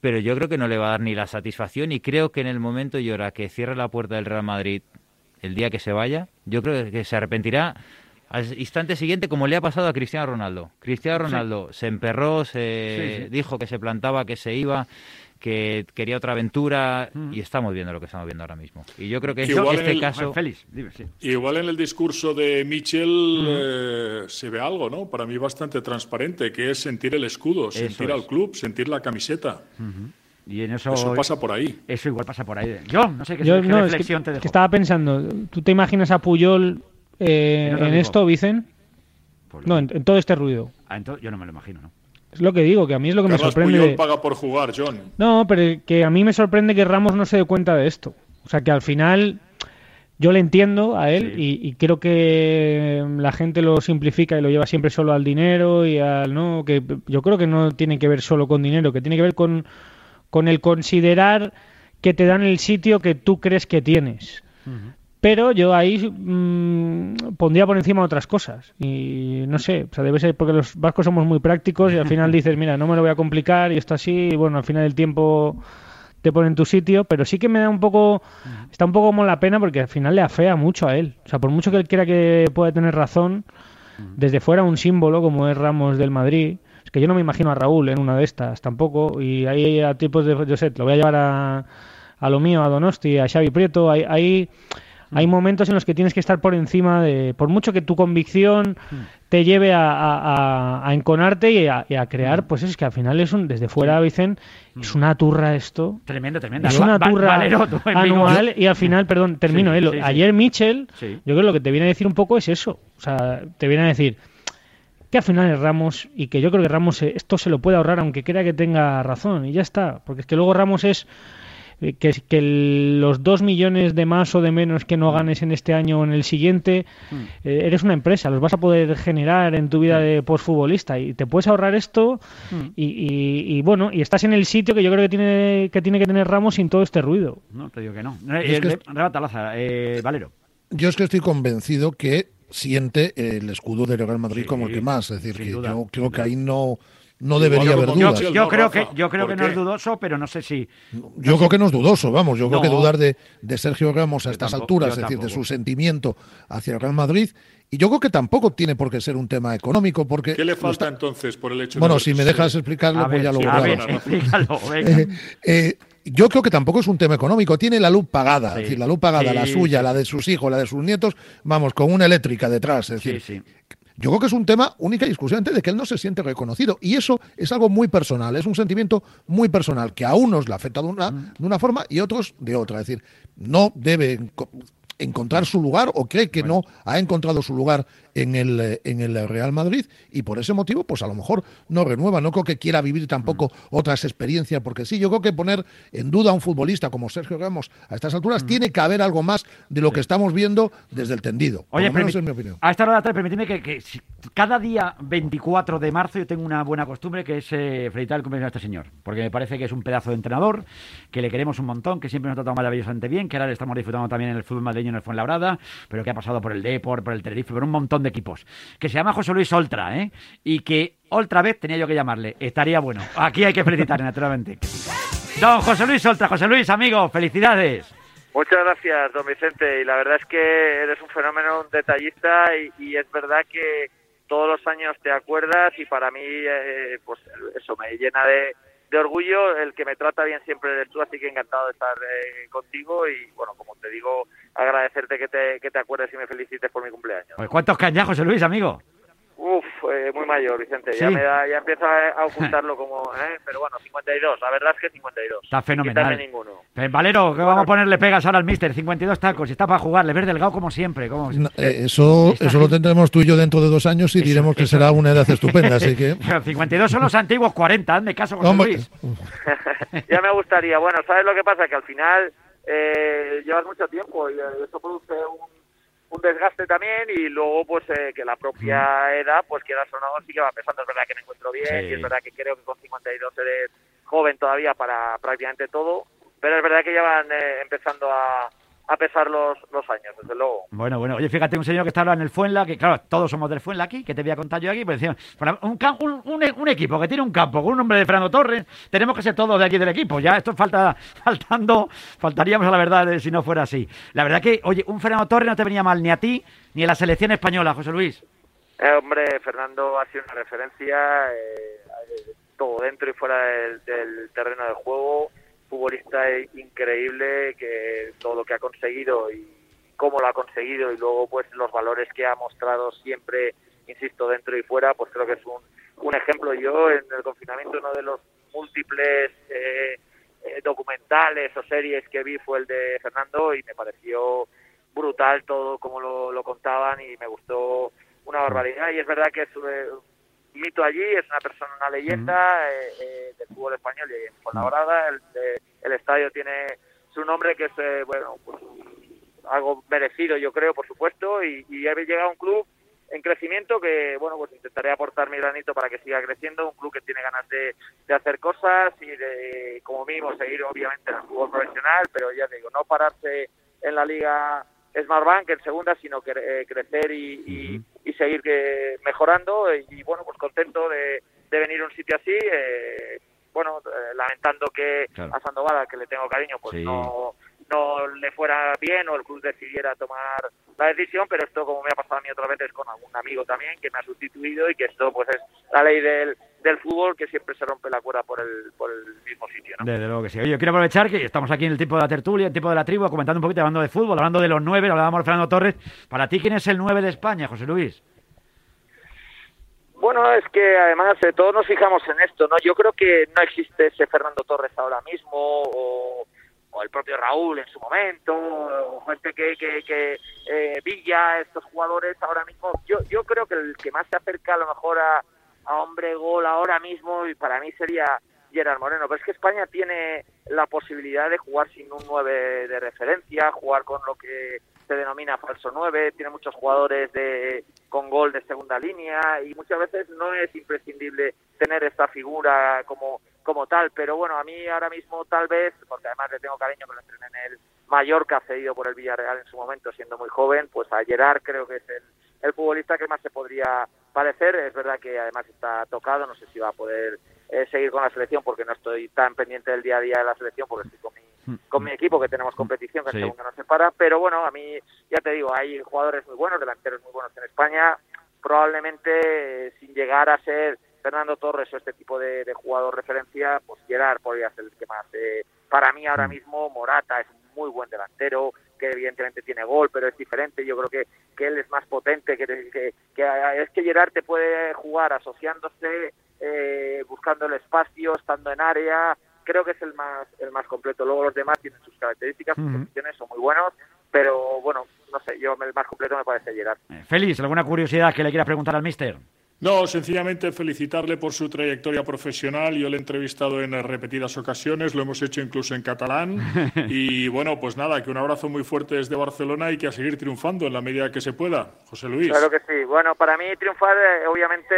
C: pero yo creo que no le va a dar ni la satisfacción y creo que en el momento y hora que cierre la puerta del Real Madrid el día que se vaya, yo creo que se arrepentirá al instante siguiente como le ha pasado a Cristiano Ronaldo. Cristiano Ronaldo se emperró, se dijo que se plantaba, que se iba, que quería otra aventura y estamos viendo lo que estamos viendo ahora mismo. Y yo creo que, en este caso...
B: Félix,
D: Igual en el discurso de Michel eh, se ve algo, ¿no? Para mí bastante transparente, que es sentir el escudo, sentir al club, sentir la camiseta.
B: Y en eso,
D: eso pasa por ahí.
B: Eso igual pasa por ahí. Yo no sé qué, reflexión
E: te
B: dejo.
E: Que estaba pensando, ¿tú te imaginas a Puyol eh, en, esto, Vicen? Pues no, en, todo este ruido.
B: Ah, yo no me lo imagino, ¿no?
E: Es lo que digo, que a mí es lo que me sorprende.
D: Puyol paga por jugar, John.
E: No, pero que a mí me sorprende que Ramos no se dé cuenta de esto. O sea, que al final yo le entiendo a él y, y, creo que la gente lo simplifica y lo lleva siempre solo al dinero y al no que yo creo que no tiene que ver solo con dinero que tiene que ver con con el considerar que te dan el sitio que tú crees que tienes. Pero yo ahí mm, pondría por encima otras cosas. Y no sé, o sea, debe ser porque los vascos somos muy prácticos y al final [LAUGHS] dices, mira, no me lo voy a complicar y esto así, y bueno, al final del tiempo te pone en tu sitio, pero sí que me da un poco, está un poco como la pena porque al final le afea mucho a él. O sea, por mucho que él quiera que pueda tener razón, desde fuera un símbolo como es Ramos del Madrid, que yo no me imagino a Raúl en una de estas tampoco. Y ahí a tipos de, yo sé, lo voy a llevar a, a lo mío, a Donosti, a Xavi Prieto. Hay, hay, Hay momentos en los que tienes que estar por encima de, por mucho que tu convicción te lleve a, a- a- a enconarte y a, y a crear, pues es que al final es un, desde fuera, Vicen, es una turra esto.
B: Tremendo, tremendo.
E: Es una turra anual y al final, perdón, termino.
B: Sí,
E: eh, lo-
B: sí, sí.
E: Ayer Mitchell, yo creo que lo que te viene a decir un poco es eso. O sea, te viene a decir que al final es Ramos y que yo creo que Ramos eh, esto se lo puede ahorrar aunque crea que tenga razón y ya está. Porque es que luego Ramos es eh, que, que los dos millones de más o de menos que no ganes en este año o en el siguiente, eh, eres una empresa, los vas a poder generar en tu vida de postfutbolista y te puedes ahorrar esto y, y- y, bueno, y estás en el sitio que yo creo que tiene que tiene que tener Ramos sin todo este ruido.
B: No, te digo que no.
F: Es
B: Eh,
F: que es-
B: Rebata, Laza, eh, Valero.
F: Yo es que estoy convencido que siente el escudo del Real Madrid
B: Sí,
F: como el que más. Es decir, que
B: duda.
F: yo creo que ahí no, no debería haber dudas.
B: Yo, yo creo que, yo creo que no es dudoso, pero no sé si.
F: Yo creo que no es dudoso, vamos. Yo creo que dudar de, de Sergio Ramos a estas
B: tampoco,
F: alturas, es decir, de su sentimiento hacia el Real Madrid. Y yo creo que tampoco tiene por qué ser un tema económico, porque.
D: ¿Qué le falta
F: está-
D: entonces por el hecho
F: Bueno,
D: de
F: si me dejas explicarlo,
B: A
F: pues
B: ver,
F: ya lo
B: sí, a ver, [LAUGHS] explícalo, venga. [LAUGHS]
F: Eh, eh, yo creo que tampoco es un tema económico. Tiene la luz pagada.
B: Sí.
F: Es decir, la luz pagada,
B: Sí,
F: la suya,
B: sí.
F: la de sus hijos, la de sus nietos, vamos, con una eléctrica detrás. Es decir, yo creo que es un tema única y exclusivamente de que él no se siente reconocido. Y eso es algo muy personal, es un sentimiento muy personal, que a unos le afecta de una, de una forma y a otros de otra. Es decir, no debe enco- encontrar su lugar o cree que no ha encontrado su lugar en el, eh, en el Real Madrid. Y por ese motivo pues a lo mejor no renueva, no creo que quiera vivir tampoco
B: Mm.
F: otras experiencias porque sí, yo creo que poner en duda a un futbolista como Sergio Ramos a estas alturas tiene que haber algo más de lo que estamos viendo desde el tendido, por
B: Oye,
F: lo menos
B: permi-
F: es mi opinión.
B: a esta hora de la tarde, permitidme que, que si- cada día 24 de marzo yo tengo una buena costumbre que es eh, felicitar el cumpleaños a este señor, porque me parece que es un pedazo de entrenador, que le queremos un montón, que siempre nos ha tratado maravillosamente bien, que ahora le estamos disfrutando también en el fútbol madrileño en el Fuenlabrada, pero que ha pasado por el Depor, por el Tenerife, por un montón de equipos, que se llama José Luis Oltra, ¿eh? y que otra vez tenía yo que llamarle, estaría bueno. Aquí hay que felicitarle, naturalmente. Don José Luis Oltra, José Luis, amigo, felicidades.
R: Muchas gracias, don Vicente. Y la verdad es que eres un fenómeno, un detallista y, y es verdad que todos los años te acuerdas y para mí, eh, pues eso me llena de, de orgullo. El que me trata bien siempre eres tú, así que encantado de estar eh, contigo y bueno, como te digo, agradecerte que te, que te acuerdes y me felicites por mi cumpleaños.
B: Pues, ¿Cuántos cañas, José Luis, amigo?
R: Uf, eh, muy mayor, Vicente. Ya me da, ya empiezo a, a ocultarlo [LAUGHS] como, ¿eh? pero bueno, 52. La verdad es que 52.
B: Está fenomenal.
R: Ninguno.
B: Eh, Valero, que vamos a ponerle pegas ahora al Mister, 52 tacos, y está para jugar, le ves delgado como siempre. Como...
F: No, eh, eso, eso lo tendremos tú y yo dentro de dos años y diremos que será una edad estupenda, así que... [LAUGHS]
B: Pero 52 son los antiguos 40, hazme caso, José
F: Hombre.
B: Luis. [LAUGHS]
R: ya me gustaría. Bueno, ¿sabes lo que pasa? Que al final eh, llevas mucho tiempo y eh, eso produce un, un desgaste también y luego pues eh, que la propia edad, pues quieras o no, sí que va pesando. Es verdad que me encuentro bien
B: Sí.
R: y es verdad que creo que con 52 eres joven todavía para prácticamente todo, pero es verdad que ya van eh, empezando a, a pesar los, los años, desde luego.
B: Bueno, bueno, oye, fíjate, un señor que está ahora en el Fuenla, que claro, todos somos del Fuenla aquí, que te voy a contar yo aquí, pues decían, un, un, un- un equipo que tiene un campo con un nombre de Fernando Torres, tenemos que ser todos de aquí del equipo, ya esto falta, faltando, faltaríamos a la verdad eh, si no fuera así. La verdad que, oye, un Fernando Torres no te venía mal ni a ti ni a la selección española, José Luis.
R: Eh, hombre, Fernando ha sido una referencia, eh, todo dentro y fuera del, del terreno de juego, futbolista increíble, que todo lo que ha conseguido y cómo lo ha conseguido y luego pues los valores que ha mostrado siempre, insisto, dentro y fuera, pues creo que es un, un ejemplo. Yo en el confinamiento uno de los múltiples eh, eh, documentales o series que vi fue el de Fernando y me pareció brutal todo como lo, lo contaban y me gustó una barbaridad y es verdad que es eh, un mito allí, es una persona, una leyenda eh, eh, del fútbol español y en Fuenlabrada el, eh, el estadio tiene su nombre que es, eh, bueno, pues algo merecido yo creo, por supuesto, y, y ha llegado a un club en crecimiento que, bueno, pues intentaré aportar mi granito para que siga creciendo, un club que tiene ganas de, de hacer cosas y de, como mínimo, seguir obviamente en el fútbol profesional, pero ya te digo, no pararse en la liga Smartbank en segunda, sino que, eh, crecer y, y- y seguir eh, mejorando y, bueno, pues contento de, de venir a un sitio así, eh, bueno, eh, lamentando que
B: Claro.
R: a Sandoval, al que le tengo cariño, pues
B: Sí.
R: no no le fuera bien o el club decidiera tomar la decisión, pero esto como me ha pasado a mí otras veces con algún amigo también que me ha sustituido y que esto pues es la ley del, del fútbol que siempre se rompe la cuerda por el, por el mismo sitio. ¿no?
B: Desde luego que sí. Oye, yo quiero aprovechar que estamos aquí en el tiempo de la tertulia, en el tiempo de la tribu, comentando un poquito, hablando de fútbol, hablando de los nueve, hablábamos de Fernando Torres. Para ti, ¿quién es el nueve de España, José Luis?
R: Bueno, es que además eh, todos nos fijamos en esto, ¿no? Yo creo que no existe ese Fernando Torres ahora mismo o, o el propio Raúl en su momento o gente que, que, que eh, Villa, estos jugadores ahora mismo. Yo, yo creo que el que más se acerca a lo mejor a, a hombre gol ahora mismo y para mí sería Gerard Moreno. Pero es que España tiene la posibilidad de jugar sin un 9 de referencia, jugar con lo que se denomina falso 9, tiene muchos jugadores de con gol de segunda línea y muchas veces no es imprescindible tener esta figura como como tal, pero bueno, a mí ahora mismo tal vez, porque además le tengo cariño que lo entrené en el Mallorca, cedido por el Villarreal en su momento, siendo muy joven, pues a Gerard creo que es el, el futbolista que más se podría parecer. Es verdad que además está tocado, no sé si va a poder eh, seguir con la selección porque no estoy tan pendiente del día a día de la selección porque estoy con mi, con mi equipo que tenemos competición que
B: Sí.
R: el segundo nos separa. Pero bueno, a mí ya te digo, hay jugadores muy buenos, delanteros muy buenos en España. Probablemente eh, sin llegar a ser Fernando Torres o este tipo de, de jugador referencia, pues Gerard podría ser el que más. eh, para mí ahora mismo Morata es un muy buen delantero, que evidentemente tiene gol, pero es diferente. Yo creo que, que él es más potente, que, que, que es que Gerard te puede jugar asociándose, eh, buscando el espacio, estando en área. Creo que es el más el más completo. Luego los demás tienen sus características, sus
B: Ujú.
R: posiciones son muy buenos, pero bueno, no sé, yo el más completo me parece Gerard.
B: Félix, ¿alguna curiosidad que le quieras preguntar al mister?
D: No, sencillamente felicitarle por su trayectoria profesional. Yo le he entrevistado en repetidas ocasiones, lo hemos hecho incluso en catalán. [LAUGHS] Y bueno, pues nada, que un abrazo muy fuerte desde Barcelona y que a seguir triunfando en la medida que se pueda. José Luis.
R: Claro que sí. Bueno, para mí triunfar eh, obviamente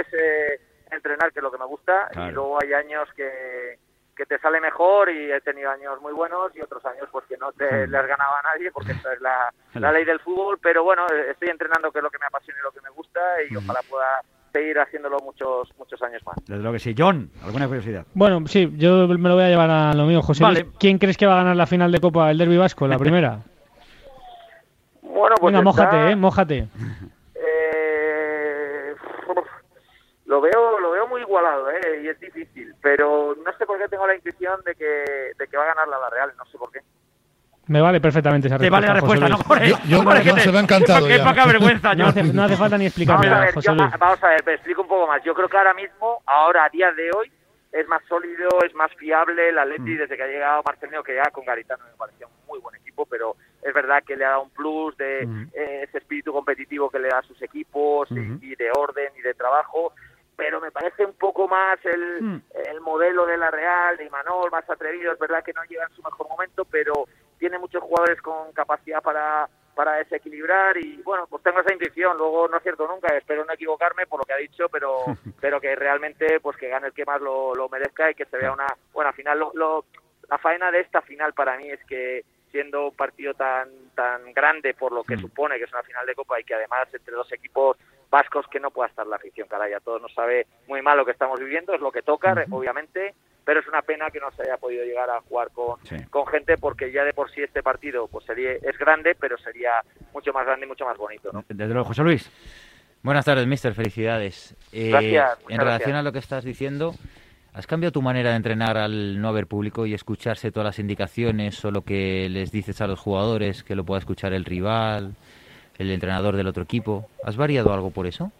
R: es eh, entrenar, que es lo que me gusta,
B: Claro.
R: y luego hay años que, que te sale mejor y he tenido años muy buenos y otros años pues que no te le has ganado a nadie porque esta es la, la ley del fútbol, pero bueno, estoy entrenando que es lo que me apasiona y lo que me gusta y ojalá pueda seguir haciéndolo muchos muchos años más.
B: Desde luego que sí. John, ¿alguna curiosidad?
E: Bueno, sí, yo me lo voy a llevar a lo mío, José.
B: Vale.
E: Luis. ¿Quién crees que va a ganar la final de Copa, el Derby Vasco, la [LAUGHS] primera?
R: Bueno, pues
E: Venga,
R: está-
E: mójate, eh, mójate. [LAUGHS]
R: Eh, lo veo lo veo muy igualado eh, y es difícil pero no sé por qué tengo la intuición de que de que va a ganar la, la Real no sé por qué
E: Me vale perfectamente esa
B: Te vale
E: respuesta.
B: la respuesta,
E: Luis.
B: ¿no? Joder, Joder, [LAUGHS] que te- Qué poca vergüenza,
E: No hace, no hace falta ni explicar
R: vamos a ver,
E: José
R: yo-
E: Luis.
R: vamos a ver me explico un poco más yo creo que ahora mismo ahora a día de hoy es más sólido es más fiable el Atleti
E: Mm.
R: desde que ha llegado Marcelino que ya con Garitano me parecía un muy buen equipo pero es verdad que le ha dado un plus de
E: Mm.
R: eh, ese espíritu competitivo que le da a sus equipos y- y de orden y de trabajo pero me parece un poco más el,
E: Mm.
R: el modelo de la Real, de Imanol, más atrevido. Es verdad que no llega en su mejor momento, pero tiene muchos jugadores con capacidad para, para desequilibrar y bueno, pues tengo esa intuición. Luego no es cierto nunca, espero no equivocarme por lo que ha dicho, pero [LAUGHS] pero que realmente pues que gane el que más lo, lo merezca y que se vea una buena final. Lo, lo- la faena de esta final para mí es que siendo un partido tan tan grande por lo que supone que es una final de Copa y que además entre dos equipos vascos que no pueda estar la afición, caray, a todos nos sabe muy mal lo que estamos viviendo, es lo que toca, obviamente, pero es una pena que no se haya podido llegar a jugar con, con gente porque ya de por sí este partido pues sería es grande, pero sería mucho más grande y mucho más bonito, ¿no?
B: Desde luego, José Luis.
C: Buenas tardes, mister. Felicidades. Eh,
R: Gracias,
C: en relación
R: gracias.
C: a lo que estás diciendo, ¿has cambiado tu manera de entrenar al no haber público y escucharse todas las indicaciones o lo que les dices a los jugadores, que lo pueda escuchar el rival, el entrenador del otro equipo? ¿Has variado algo por eso?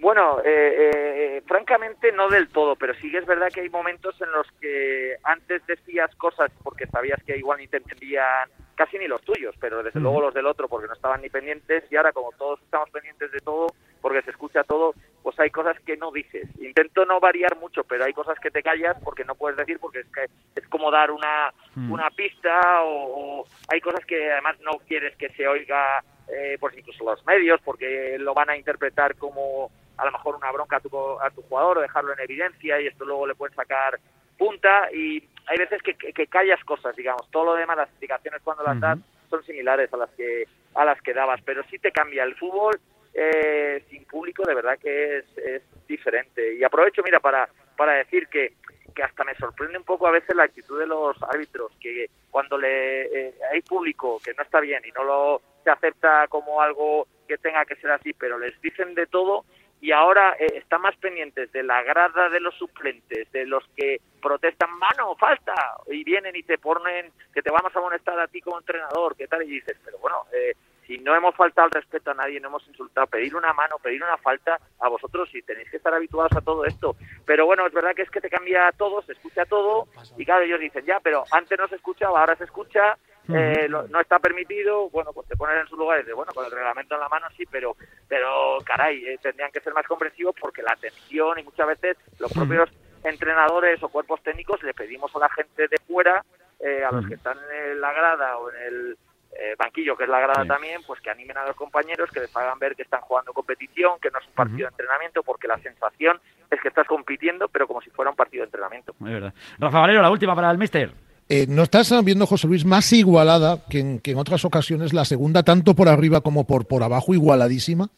R: Bueno, eh, eh, francamente no del todo, pero sí que es verdad que hay momentos en los que antes decías cosas porque sabías que igual ni te entendían casi ni los tuyos, pero desde luego los del otro porque no estaban ni pendientes y ahora como todos estamos pendientes de todo, porque se escucha todo, pues hay cosas que no dices. Intento no variar mucho, pero hay cosas que te callas porque no puedes decir porque es que es como dar una,
E: Mm.
R: una pista o, o hay cosas que además no quieres que se oiga eh, pues incluso los medios porque lo van a interpretar como a lo mejor una bronca a tu, a tu jugador o dejarlo en evidencia y esto luego le pueden sacar punta y hay veces que, que, que callas cosas, digamos, todo lo demás, las explicaciones cuando las das son similares a las que a las que dabas, pero sí te cambia el fútbol eh, sin público, de verdad que es, es diferente. Y aprovecho, mira, para, para decir que, que hasta me sorprende un poco a veces la actitud de los árbitros, que cuando le eh, hay público que no está bien y no lo se acepta como algo que tenga que ser así, pero les dicen de todo y ahora eh, están más pendientes de la grada de los suplentes, de los que protestan mano, falta, y vienen y te ponen que te vamos a molestar a ti como entrenador, ¿qué tal? Y dices, pero bueno, eh, si no hemos faltado el respeto a nadie, no hemos insultado, pedir una mano, pedir una falta a vosotros y tenéis que estar habituados a todo esto. Pero bueno, es verdad que es que te cambia todo, se escucha todo. Y claro, ellos dicen, ya, pero antes no se escuchaba, ahora se escucha, eh, lo- no está permitido, bueno, pues te pones en su lugar y dices, bueno, con el reglamento en la mano sí, pero, pero caray, eh, tendrían que ser más comprensivos porque la atención y muchas veces los propios entrenadores o cuerpos técnicos le pedimos a la gente de fuera, eh, a los que están en la grada o en el eh, banquillo, que es la grada también, pues que animen a los compañeros, que les hagan ver que están jugando competición, que no es un partido de entrenamiento, porque la sensación es que estás compitiendo, pero como si fuera un partido de entrenamiento.
B: Es verdad. Rafa Valero, la última para el Mister.
F: Eh, ¿No estás viendo, José Luis, más igualada que en, que en otras ocasiones la segunda, tanto por arriba como por, por abajo, igualadísima?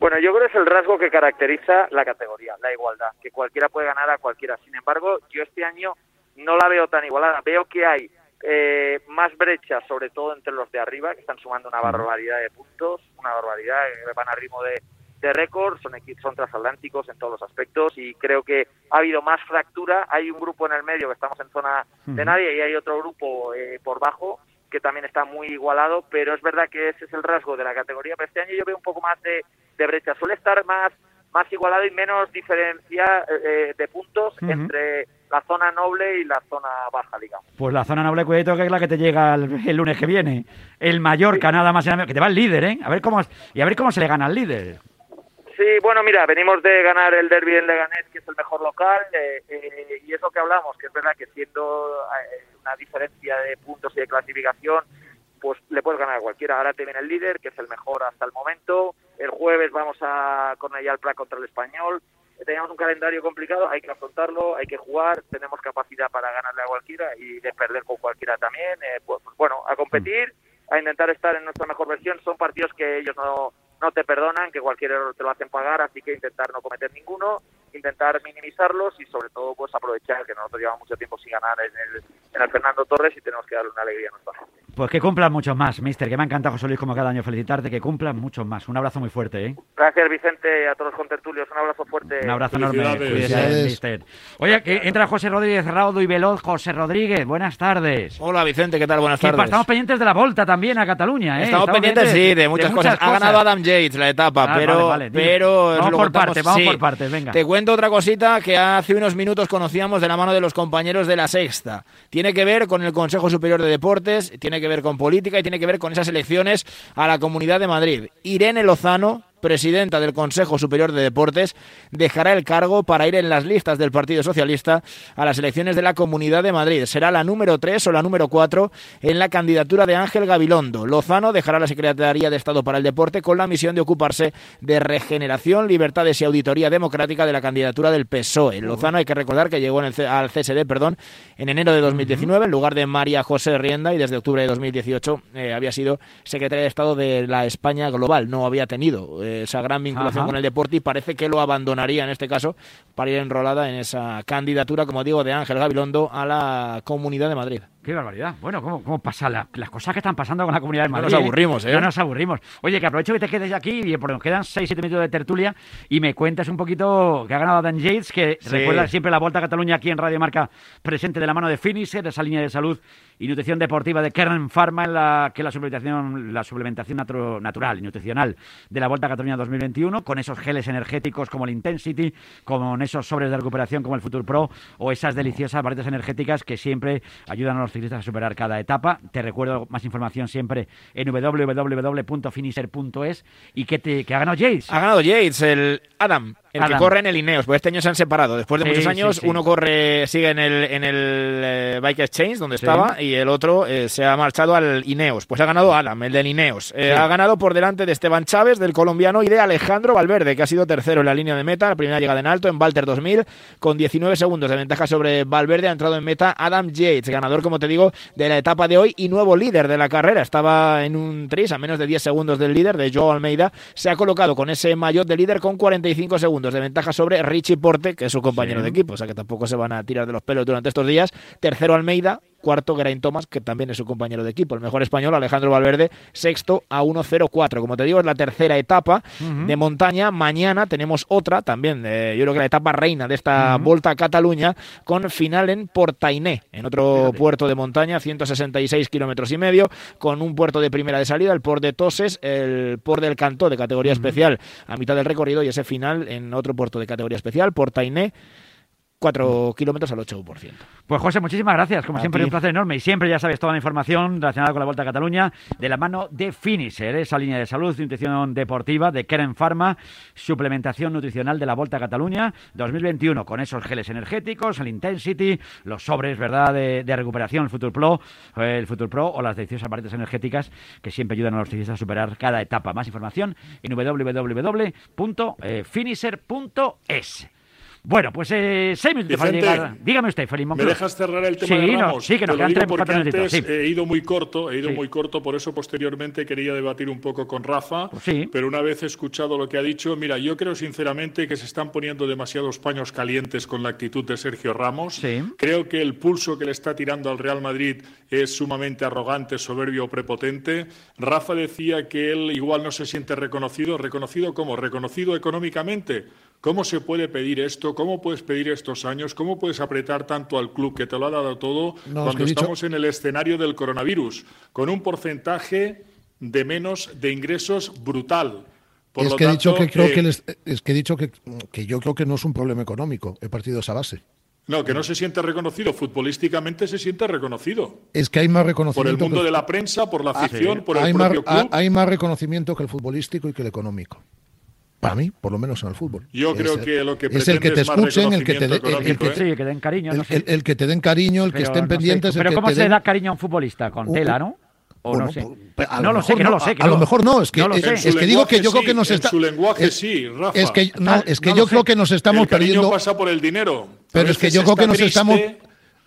R: Bueno, yo creo que es el rasgo que caracteriza la categoría, la igualdad, que cualquiera puede ganar a cualquiera. Sin embargo, yo este año no la veo tan igualada. Veo que hay eh, más brechas, sobre todo entre los de arriba, que están sumando una barbaridad de puntos, una barbaridad, que van a ritmo de, de récord, son equipos, son transatlánticos en todos los aspectos y creo que ha habido más fractura. Hay un grupo en el medio que estamos en zona de nadie y hay otro grupo eh, por bajo que también está muy igualado, pero es verdad que ese es el rasgo de la categoría. Pero este año yo veo un poco más de, de brecha. Suele estar más más igualado y menos diferencia eh, eh, de puntos entre la zona noble y la zona baja, digamos.
B: Pues la zona noble cuidado que es la que te llega el, el lunes que viene. El Mallorca, nada más y nada menos, que te va el líder, ¿eh? A ver cómo y a ver cómo se le gana al líder.
R: Sí, bueno, mira, venimos de ganar el derby en Leganés, que es el mejor local, eh, eh, y eso que hablamos, que es verdad que siendo eh, una diferencia de puntos y de clasificación, pues le puedes ganar a cualquiera. Ahora te viene el líder, que es el mejor hasta el momento. El jueves vamos a Cornellà al Prat contra el Español. Teníamos un calendario complicado, hay que afrontarlo, hay que jugar, tenemos capacidad para ganarle a cualquiera y de perder con cualquiera también. Eh, pues, pues, bueno, a competir, a intentar estar en nuestra mejor versión. Son partidos que ellos no, no te perdonan, que cualquier error te lo hacen pagar, así que intentar no cometer ninguno, intentar minimizarlos y sobre todo pues aprovechar que nosotros llevamos mucho tiempo sin ganar en el, en el Fernando Torres y tenemos que darle una alegría a nuestra gente.
B: Pues que cumplan muchos más, mister, que me encanta José Luis como cada año felicitarte, que cumplan muchos más. Un abrazo muy fuerte, ¿eh?
R: Gracias Vicente, a todos los contertulios, un abrazo fuerte.
B: Un abrazo enorme. Mister. Oye, que entra José Rodríguez Raudo y Veloz. José Rodríguez, buenas tardes.
S: Hola Vicente, ¿qué tal? Buenas
B: pa-
S: tardes.
B: Estamos pendientes de la Volta también a Cataluña, ¿eh?
S: Estamos pendientes, sí, de muchas, cosas. Ha ganado. Adam Yates la etapa,
B: Ah,
S: pero,
B: vale, vale, dime.
S: pero
B: Vamos por partes, vamos
S: sí.
B: por partes, venga.
S: Te cuento otra cosita que hace unos minutos conocíamos de la mano de los compañeros de la Sexta. Tiene que ver con el Consejo Superior de Deportes, tiene que ver con política y tiene que ver con esas elecciones a la Comunidad de Madrid. Irene Lozano presidenta del Consejo Superior de Deportes, dejará el cargo para ir en las listas del Partido Socialista a las elecciones de la Comunidad de Madrid. Será la número 3 o la número 4 en la candidatura de Ángel Gabilondo. Lozano dejará la Secretaría de Estado para el Deporte con la misión de ocuparse de regeneración, libertades y auditoría democrática de la candidatura del PSOE. Lozano hay que recordar que llegó en el al CSD perdón, en enero de 2019 en lugar de María José Rienda y desde octubre de 2018 eh, había sido secretaria de Estado de la España Global. No había tenido eh, esa gran vinculación
B: Ajá.
S: con el deporte y parece que lo abandonaría en este caso para ir enrolada en esa candidatura, como digo, de Ángel Gabilondo a la Comunidad de Madrid.
B: Qué barbaridad. Bueno, ¿cómo, cómo pasa la- las cosas que están pasando con la comunidad de
S: No
B: Madrid?
S: nos aburrimos, ¿eh?
B: No nos aburrimos. Oye, que aprovecho que te quedes aquí, y nos quedan 6-7 minutos de tertulia, y me cuentas un poquito que ha ganado Dan Yates, que
S: Sí.
B: recuerda siempre la Vuelta a Cataluña aquí en Radio Marca, presente de la mano de Finisher, esa línea de salud y nutrición deportiva de Kern Pharma, en la que la suplementación, la suplementación natu- natural y nutricional de la Vuelta a Cataluña 2021, con esos geles energéticos como el Intensity, con esos sobres de recuperación como el Future Pro, o esas deliciosas barritas energéticas que siempre ayudan a los ciclistas a superar cada etapa. Te recuerdo más información siempre en www.finisher.es y que, te, que ha ganado Jace.
S: Ha ganado Yates, el Adam, el
B: Adam.
S: que corre en el Ineos, porque este año se han separado. Después de
B: Sí,
S: muchos años,
B: sí.
S: uno corre, sigue en el, en el eh, Bike Exchange, donde estaba, y el otro eh, se ha marchado al Ineos. Pues ha ganado Adam, el del Ineos. Eh. Ha ganado por delante de Esteban Chávez, del colombiano, y de Alejandro Valverde, que ha sido tercero en la línea de meta, la primera llegada en alto, en Walter 2000, con 19 segundos de ventaja sobre Valverde. Ha entrado en meta Adam Yates, ganador, como te digo, de la etapa de hoy y nuevo líder de la carrera. Estaba en un tris a menos de 10 segundos del líder, de Joe Almeida. Se ha colocado con ese maillot de líder con 45 segundos de ventaja sobre Richie Porte, que es su compañero
B: Sí.
S: de equipo, o sea que tampoco se van a tirar de los pelos durante estos días. Tercero Almeida, cuarto Geraint Thomas, que también es su compañero de equipo. El mejor español, Alejandro Valverde, sexto a 1.04. Como te digo, es la tercera etapa de montaña. Mañana tenemos otra también, eh, yo creo que la etapa reina de esta Volta a Cataluña, con final en Portainé, en otro puerto de montaña, 166 kilómetros y medio, con un puerto de primera de salida, el Port de Toses, el Port del Cantó de categoría especial a mitad del recorrido y ese final en otro puerto de categoría especial, Portainé, 4 kilómetros al 8%.
B: Pues José, muchísimas gracias. Como
S: A
B: siempre,
S: ti.
B: un placer enorme. Y siempre, ya sabes, toda la información relacionada con la Vuelta a Cataluña de la mano de Finisher, esa línea de salud, nutrición deportiva de Keren Pharma, suplementación nutricional de la Vuelta a Cataluña 2021, con esos geles energéticos, el Intensity, los sobres, ¿verdad?, de, de recuperación, el Future Pro, eh, el Future Pro o las deliciosas barritas energéticas que siempre ayudan a los ciclistas a superar cada etapa. Más información en www.finisher.es. Bueno, pues eh, seis minutos para
D: Vicente,
B: llegar. Dígame usted, Felipe
D: ¿Me dejas cerrar el tema
B: sí,
D: de
B: no,
D: Ramos?
B: sí, que nos quedan tres, cuatro minutitos. Sí.
D: he ido muy corto, he ido
B: Sí.
D: muy corto, por eso posteriormente quería debatir un poco con Rafa.
B: Pues sí.
D: Pero una vez escuchado lo que ha dicho, mira, yo creo sinceramente que se están poniendo demasiados paños calientes con la actitud de Sergio Ramos. Creo que el pulso que le está tirando al Real Madrid es sumamente arrogante, soberbio o prepotente. Rafa decía que él igual no se siente reconocido. ¿Reconocido cómo? ¿Reconocido económicamente? ¿Cómo se puede pedir esto? ¿Cómo puedes pedir estos años? ¿Cómo puedes apretar tanto al club que te lo ha dado todo
F: No, es
D: cuando
F: que he dicho-
D: estamos en el escenario del coronavirus? Con un porcentaje de menos de ingresos brutal. Por
F: es
D: lo
F: que he dicho
D: tanto,
F: que creo
D: eh,
F: que les- es que he dicho que, que yo creo que no es un problema económico. He partido esa base.
D: No, que no se siente reconocido. Futbolísticamente se siente reconocido.
F: Es que hay más
D: Por el
F: reconocimiento.
D: mundo
F: que-
D: de la prensa, por la
F: Ah,
D: afición, por el
F: hay,
D: propio club.
F: hay más reconocimiento que el futbolístico y que el económico. Para mí, por lo menos en el fútbol.
D: Yo
F: Es
D: creo
F: el-
D: que lo que
F: es el que te
D: es
F: escuchen, el que te, el, el que,
B: Sí, que den cariño,
F: el,
B: no sé.
F: el- el que te den cariño, el que estén
B: no sé.
F: pendientes. el
B: Pero
F: que
B: ¿cómo
F: te
B: se
F: den-
B: da cariño a un futbolista? ¿Con
F: Uh,
B: tela, no? O
F: bueno,
B: no sé.
F: pues, a
B: no
F: lo
B: lo sé, que no
F: no,
B: lo sé. que
F: a lo mejor no, es que-
B: no
F: es- que digo que yo creo que nos está-
D: su lenguaje
F: es-
D: sí, Rafa.
F: es que no, es que
D: No
F: yo creo
D: sé.
F: que nos estamos
D: el
F: perdiendo.
D: pasa por el dinero.
F: Pero es que yo creo que nos estamos.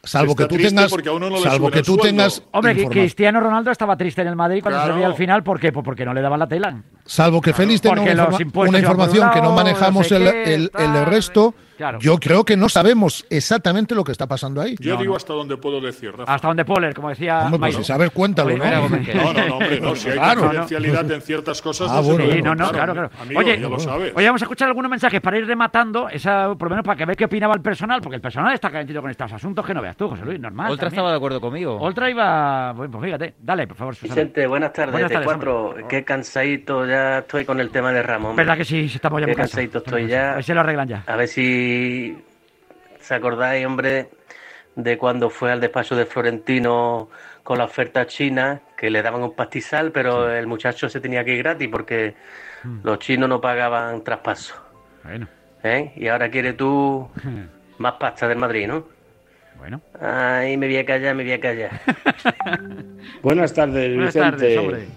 F: Salvo que tú tengas.
D: no
F: Salvo que tú tengas.
B: Hombre, Cristiano Ronaldo estaba triste en el Madrid cuando se veía al final. ¿Por qué? Pues porque no le daban la tela.
F: Salvo que Félix tenga una, informa- una información que no
B: lado,
F: manejamos
B: no sé
F: el,
B: qué,
F: el- el resto,
B: Claro.
F: yo creo que no sabemos exactamente lo que está pasando ahí.
D: Yo digo hasta donde puedo decir, Rafa.
B: Hasta donde Poller, como decía.
F: Hombre, pues si sabes, cuéntalo, ¿no?
D: No, no, no, hombre, no. [LAUGHS] Si hay
F: Claro.
D: confidencialidad en ciertas cosas,
F: Ah,
D: no
F: bueno,
B: Sí, no, no, claro, claro.
D: amigo,
B: oye,
D: ya lo sabes.
B: oye, vamos a escuchar algunos mensajes para ir rematando, esa, por lo menos para que veas qué opinaba el personal, porque el personal está calentito con estos asuntos que no veas tú, José Luis, normal.
C: Oltra estaba de acuerdo conmigo.
B: Oltra iba. Bueno, pues fíjate, dale, por favor, Susana.
T: Vicente, buenas tardes,
B: Buenas
T: de
B: tardes,
T: cuatro. Qué cansadito ya estoy con el tema de Ramón.
B: ¿Verdad que sí? Estamos ya
T: Qué
B: muy cansados.
T: estoy
B: A
T: ya.
B: ver si lo arreglan ya.
T: A ver si se acordáis, hombre, de cuando fue al despacho de Florentino con la oferta china, que le daban un pastizal, pero el muchacho se tenía que ir gratis porque los chinos no pagaban traspaso.
B: Bueno.
T: ¿Eh? Y ahora quiere tú [LAUGHS] más pasta del Madrid, ¿no?
B: Bueno.
T: Ay, me voy a callar, me voy a callar. [LAUGHS]
U: Buenas tardes,
B: Buenas
U: Vicente.
B: tardes, hombre.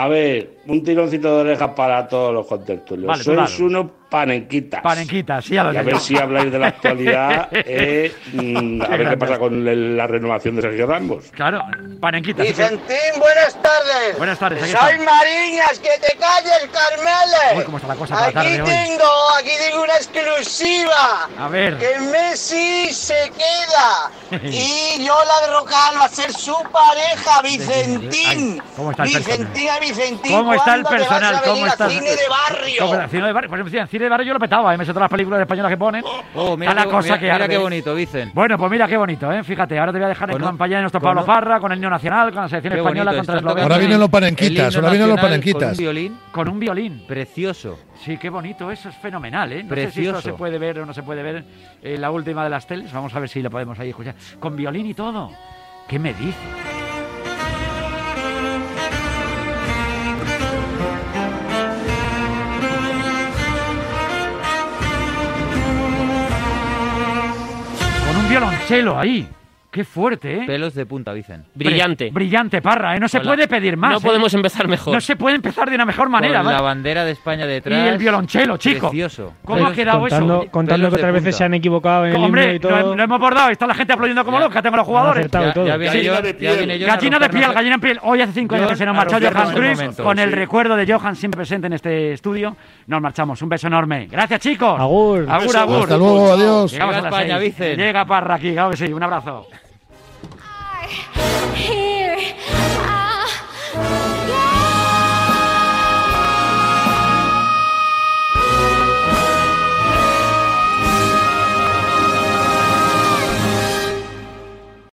U: A ver, un tironcito de orejas para todos los contertulios.
B: Vale, tú
U: Sois
B: dale.
U: unos panenquitas.
B: Panenquitas, sí, ya lo
U: Y a ver si habláis de la actualidad. [LAUGHS] eh, mm, a ver qué pasa con el- la renovación de Sergio Ramos.
B: Claro, panenquitas.
V: Vicentín, buenas tardes.
B: Buenas tardes, aquí
V: Soy. Mariñas, que te calles, Carmele.
B: Uy, cómo está la cosa
V: aquí
B: tarde hoy.
V: tengo, aquí tengo una exclusiva.
B: A ver.
V: Que Messi se queda [LAUGHS] y Yola de Rocal va a ser su pareja, Vicentín.
B: ¿Cómo está el personal?
V: Vicentín a Vicentín.
B: ¿Cómo está el
V: ¿cuándo te vas
B: personal?
V: a
B: ¿Cómo está
V: a cine de barrio?
B: ¿Cómo está? Cine de barrio. Pues cine de barrio yo lo petaba, ¿eh? me sé todas las películas españolas que ponen.
C: Oh, mira
B: Está la
C: qué-
B: cosa
C: mira-
B: que
C: mira qué bonito, Vicen.
B: Bueno, pues mira qué bonito, ¿eh? Fíjate, ahora te voy a dejar en campaña de nuestro Pablo Parra, con el himno nacional, con la selección
C: Qué
B: española
C: bonito,
B: contra Eslovenia.
F: Ahora vienen los panenquitas, ahora vienen los panenquitas.
C: Con un violín
B: Con un violín.
C: precioso.
B: Sí, qué bonito, eso es fenomenal, ¿eh? No sé si
C: Precioso.
B: esto se puede ver o no se puede ver en la última de las teles. Vamos a ver si lo podemos ahí escuchar. Con violín y todo. ¿Qué me dice? Un violonchelo ahí. Qué fuerte, ¿eh?
C: Pelos de punta, Vicen.
W: Brillante.
B: Brillante, Parra, ¿eh? No se puede pedir más.
W: No
B: ¿eh?
W: podemos empezar mejor.
B: No se puede empezar de una mejor manera,
C: Con
B: ¿vale?
C: la bandera de España detrás.
B: Y el violonchelo, chico.
C: Precioso.
B: ¿Cómo ha quedado
E: contando,
B: eso?
E: Contando
C: Pelos
E: que otras veces se han equivocado en el himno
B: Hombre,
E: y
B: lo,
E: todo.
B: lo hemos bordado. Está la gente aplaudiendo como
C: Ya.
B: loca. Tengo los jugadores.
C: Ya,
E: todo.
C: ya viene
D: Gallina
C: yo,
D: de
C: ya
D: piel.
C: viene yo a
B: Gallina de piel,
C: el-
B: gallina de piel. Hoy hace cinco años que se nos marchó Johan Cruyff. Con el
D: sí.
B: recuerdo de Johan siempre presente en este estudio, nos marchamos. Un beso enorme. Gracias, chicos.
E: Agur.
B: Agur, agur.
F: Hasta luego, adiós.
B: Llega Parra aquí, claro que sí. Un abrazo. Bye.